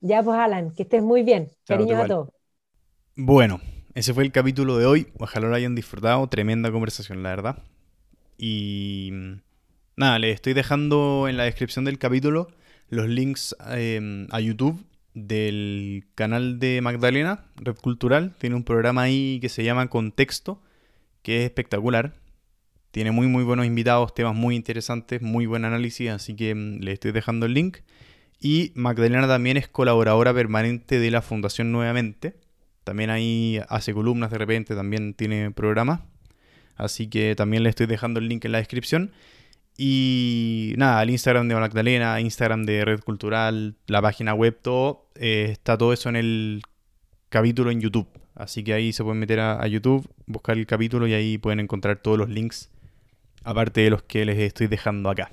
Ya, pues Alan, que estés muy bien. Cariño a todos. Bueno, ese fue el capítulo de hoy. Ojalá lo hayan disfrutado. Tremenda conversación, la verdad. Y nada, les estoy dejando en la descripción del capítulo los links em, a YouTube del canal de Magdalena, Red Cultural. Tiene un programa ahí que se llama Contexto, que es espectacular. Tiene muy muy buenos invitados, temas muy interesantes, muy buen análisis, así que mm, le estoy dejando el link. Y Magdalena también es colaboradora permanente de la Fundación Nuevamente. También ahí hace columnas de repente, también tiene programas. Así que también le estoy dejando el link en la descripción. Y nada, el Instagram de Magdalena, Instagram de Red Cultural, la página web, todo, eh, está todo eso en el capítulo en YouTube. Así que ahí se pueden meter a, YouTube, buscar el capítulo y ahí pueden encontrar todos los links, aparte de los que les estoy dejando acá.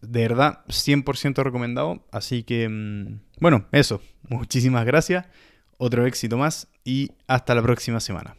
De verdad, 100% recomendado. Así que, mm, bueno, eso. Muchísimas gracias. Otro éxito más y hasta la próxima semana.